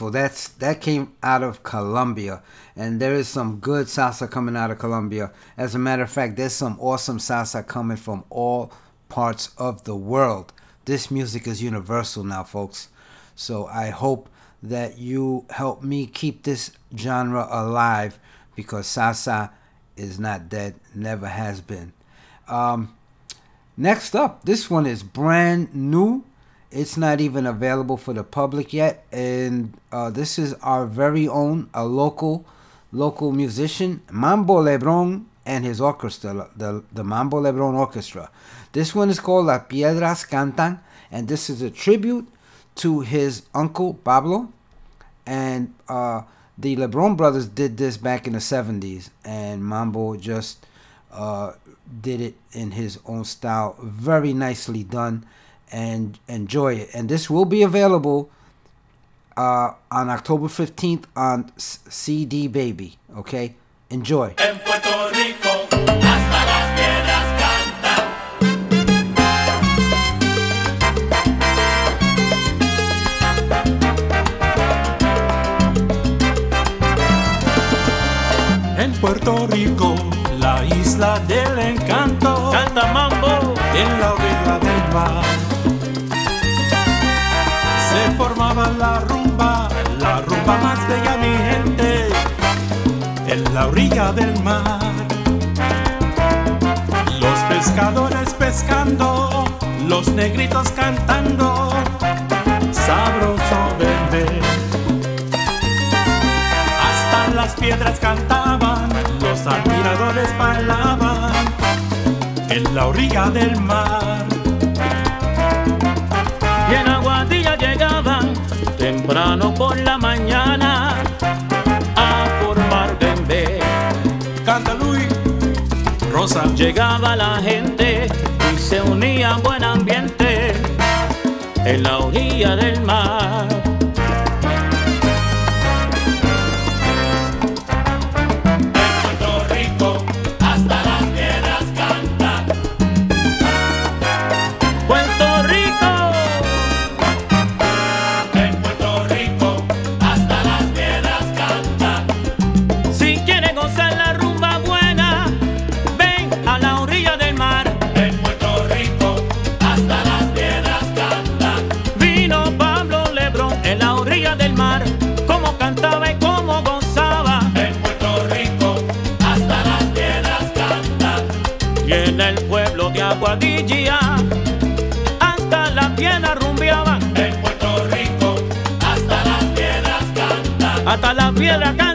Speaker 1: Beautiful. That's that came out of Colombia, and there is some good salsa coming out of Colombia. As a matter of fact, there's some awesome salsa coming from all parts of the world. This music is universal now, folks. So I hope that you help me keep this genre alive because salsa is not dead, never has been. Um, next up, this one is brand new. It's not even available for the public yet, and uh, this is our very own, a local, local musician, Mambo Lebron and his orchestra, the the Mambo Lebron Orchestra. This one is called La Piedras Cantan, and this is a tribute to his uncle Pablo, and uh, the LeBron brothers did this back in the 70s, and Mambo just uh, did it in his own style. Very nicely done, and enjoy it. And this will be available uh, on October 15th on CD Baby. Okay? Enjoy.
Speaker 5: En Puerto Rico hasta las piedras cantan.
Speaker 15: En Puerto Rico, la isla del encanto, canta mambo en la orilla del mar. La rumba, la rumba más bella, mi gente, en la orilla del mar. Los pescadores pescando, los negritos cantando, sabroso beber. Hasta las piedras cantaban, los admiradores bailaban en la orilla del mar.
Speaker 3: Temprano por la mañana a formar bembé.
Speaker 15: Canta Luis, Rosa.
Speaker 3: Llegaba la gente y se unía en buen ambiente en la orilla del mar. Aguadilla, hasta la piedra rumbeaban,
Speaker 5: En Puerto Rico hasta las piedras cantan.
Speaker 3: hasta la piedra canta.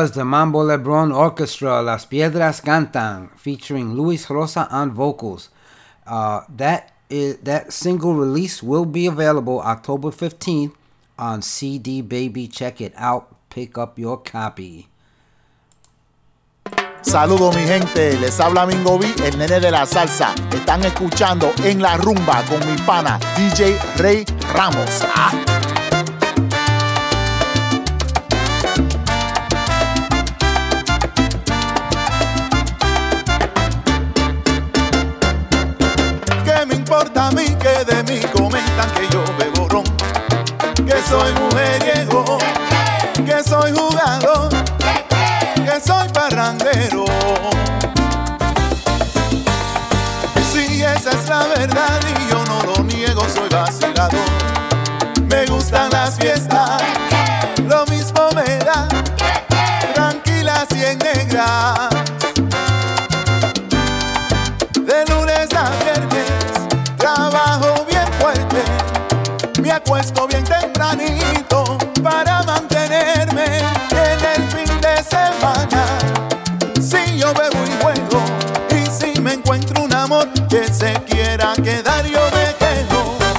Speaker 1: was the Mambo Lebron Orchestra, Las Piedras Cantan, featuring Luis Rosa on vocals. Uh, that is, that single release will be available October 15th on CD Baby. Check it out. Pick up your copy.
Speaker 16: Saludos mi gente, les habla Mingo B, el nene de la salsa. Están escuchando en la rumba con mi pana DJ Rey Ramos. Ah.
Speaker 14: que yo bebo ron, que soy mujeriego, que soy jugador, que soy parrandero. Sí, esa es la verdad y yo no lo niego, soy vacilador. Me gustan las fiestas, lo mismo me da, tranquilas y en negras. acuesto bien tempranito para mantenerme en el fin de semana. Si yo bebo y juego, y si me encuentro un amor que se quiera quedar, yo me quedo.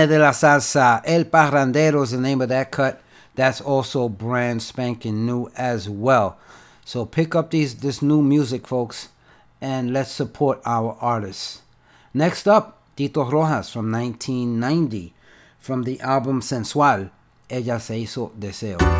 Speaker 14: Nena de la Salsa, El Parrandero
Speaker 9: is the name of that cut. That's also brand spanking new as well. So pick up these this new music, folks, and let's support our artists. Next up, Tito Rojas from 1990, from the album Sensual, Ella se hizo deseo.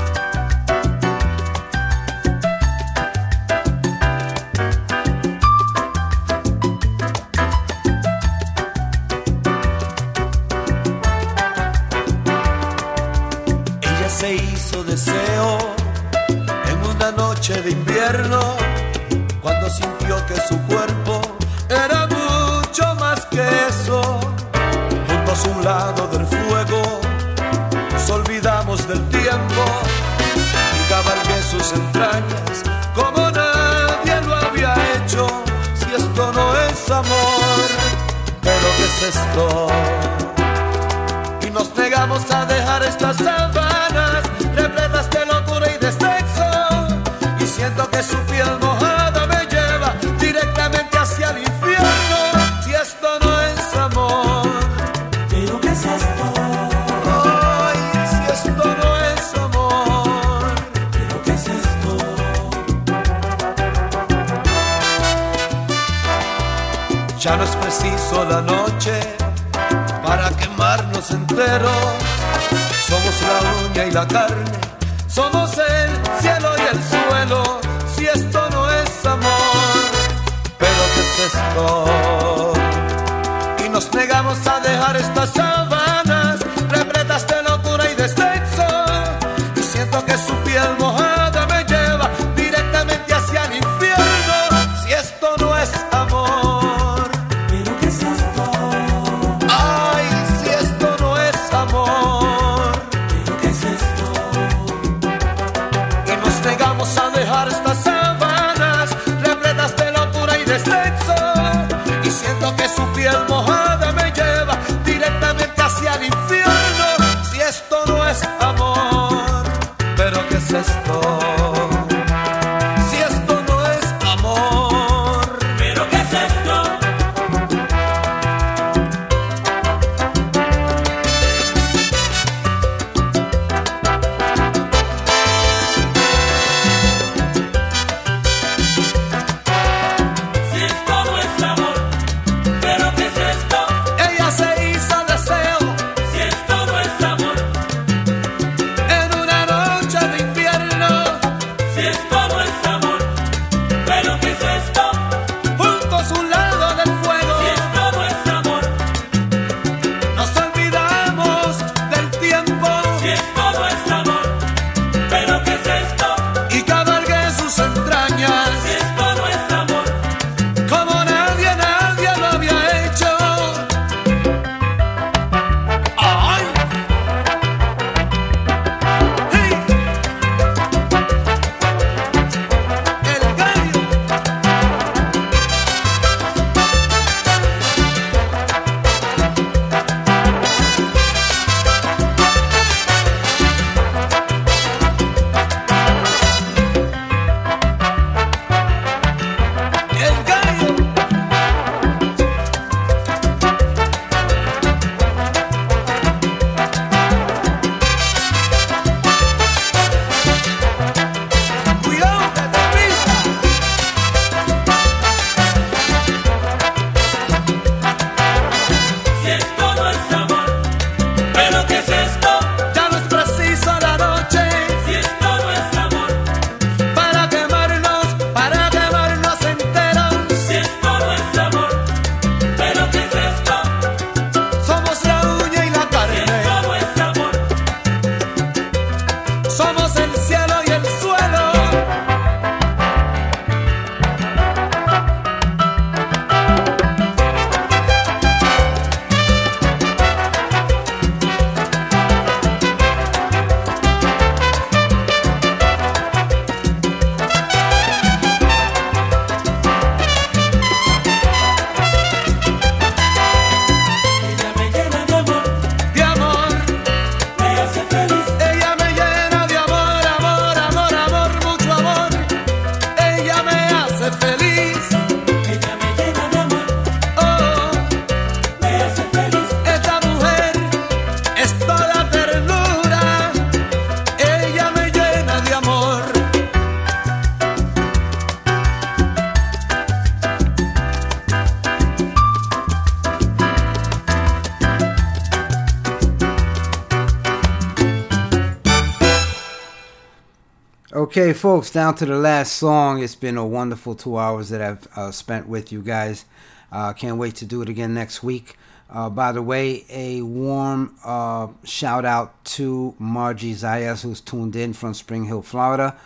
Speaker 1: Okay, folks, down to the last song. It's been a wonderful two hours that I've uh, spent with you guys. Uh, can't wait to do it again next week. Uh, by the way, a warm uh, shout out to Margie Zayas, who's tuned in from Spring Hill, Florida.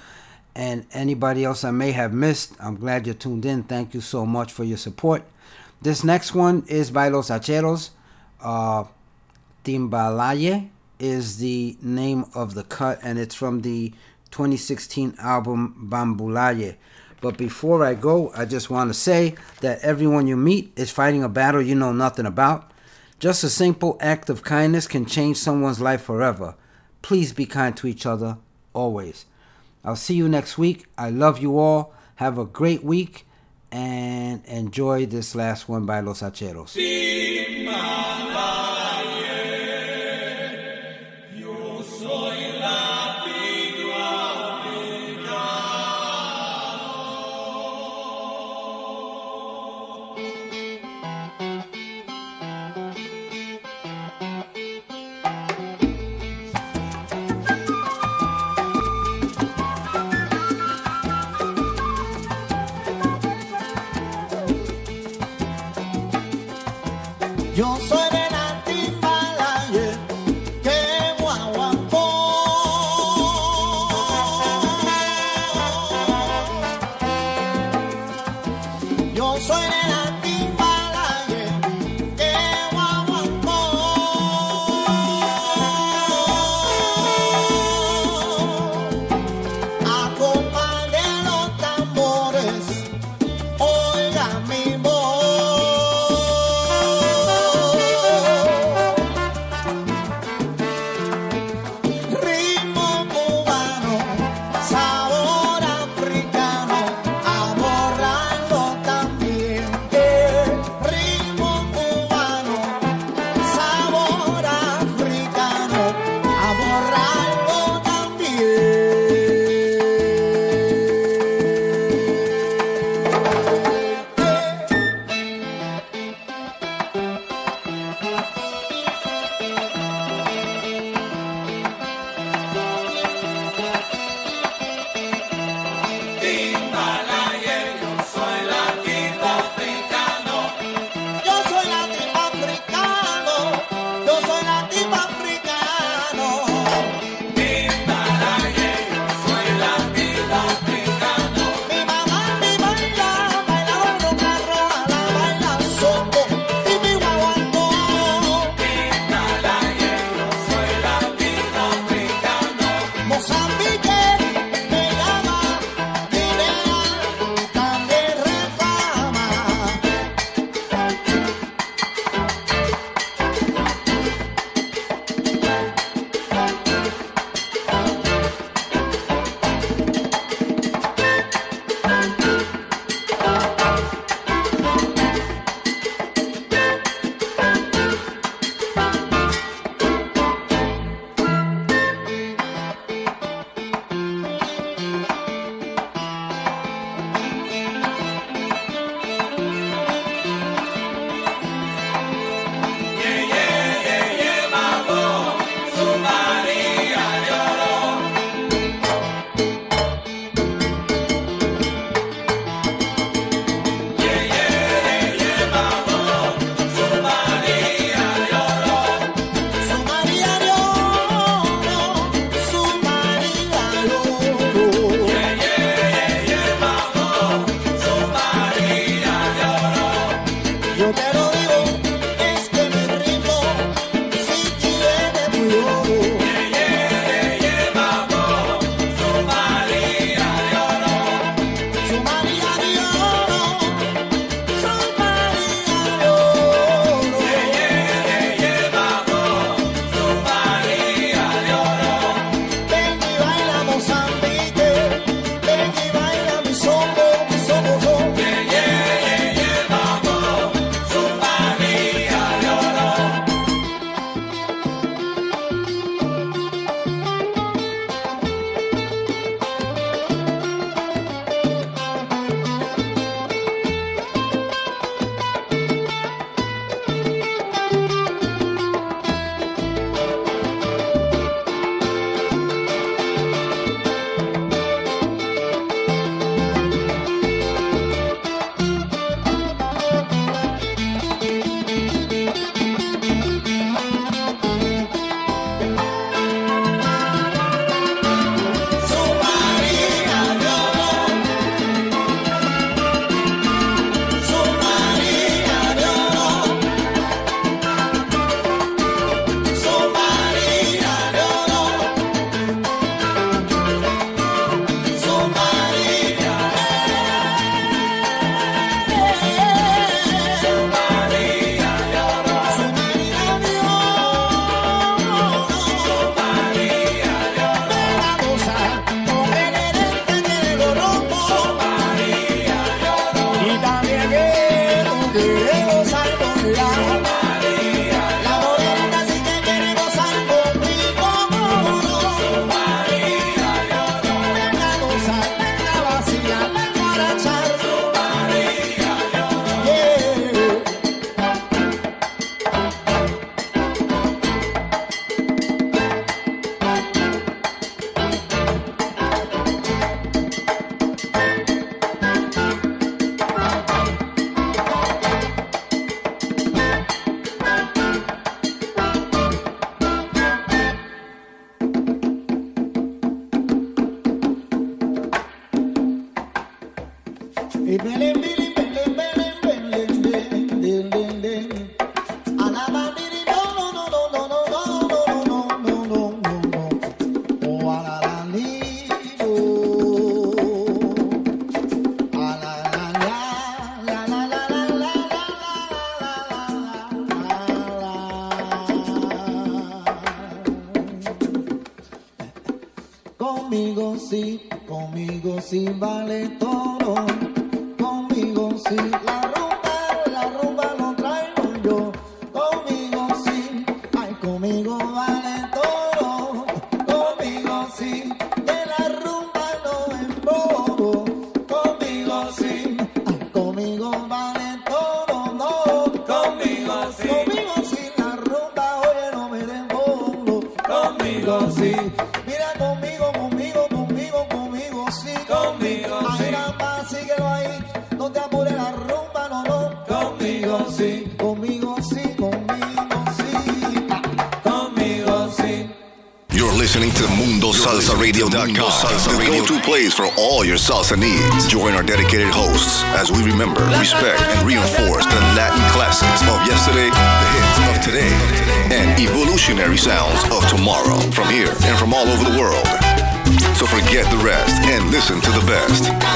Speaker 1: And anybody else I may have missed, I'm glad you're tuned in. Thank you so much for your support. This next one is by Los Hacheros. Uh, Timbalaye is the name of the cut, and it's from the 2016 album Bambulaye. But before I go, I just want to say that everyone you meet is fighting a battle you know nothing about. Just a simple act of kindness can change someone's life forever. Please be kind to each other, always. I'll see you next week. I love you all. Have a great week and enjoy this last one by Los Hacheros.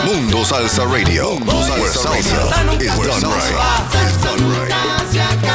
Speaker 7: Mundo Salsa Radio. Mundo Salsa Radio. Done right.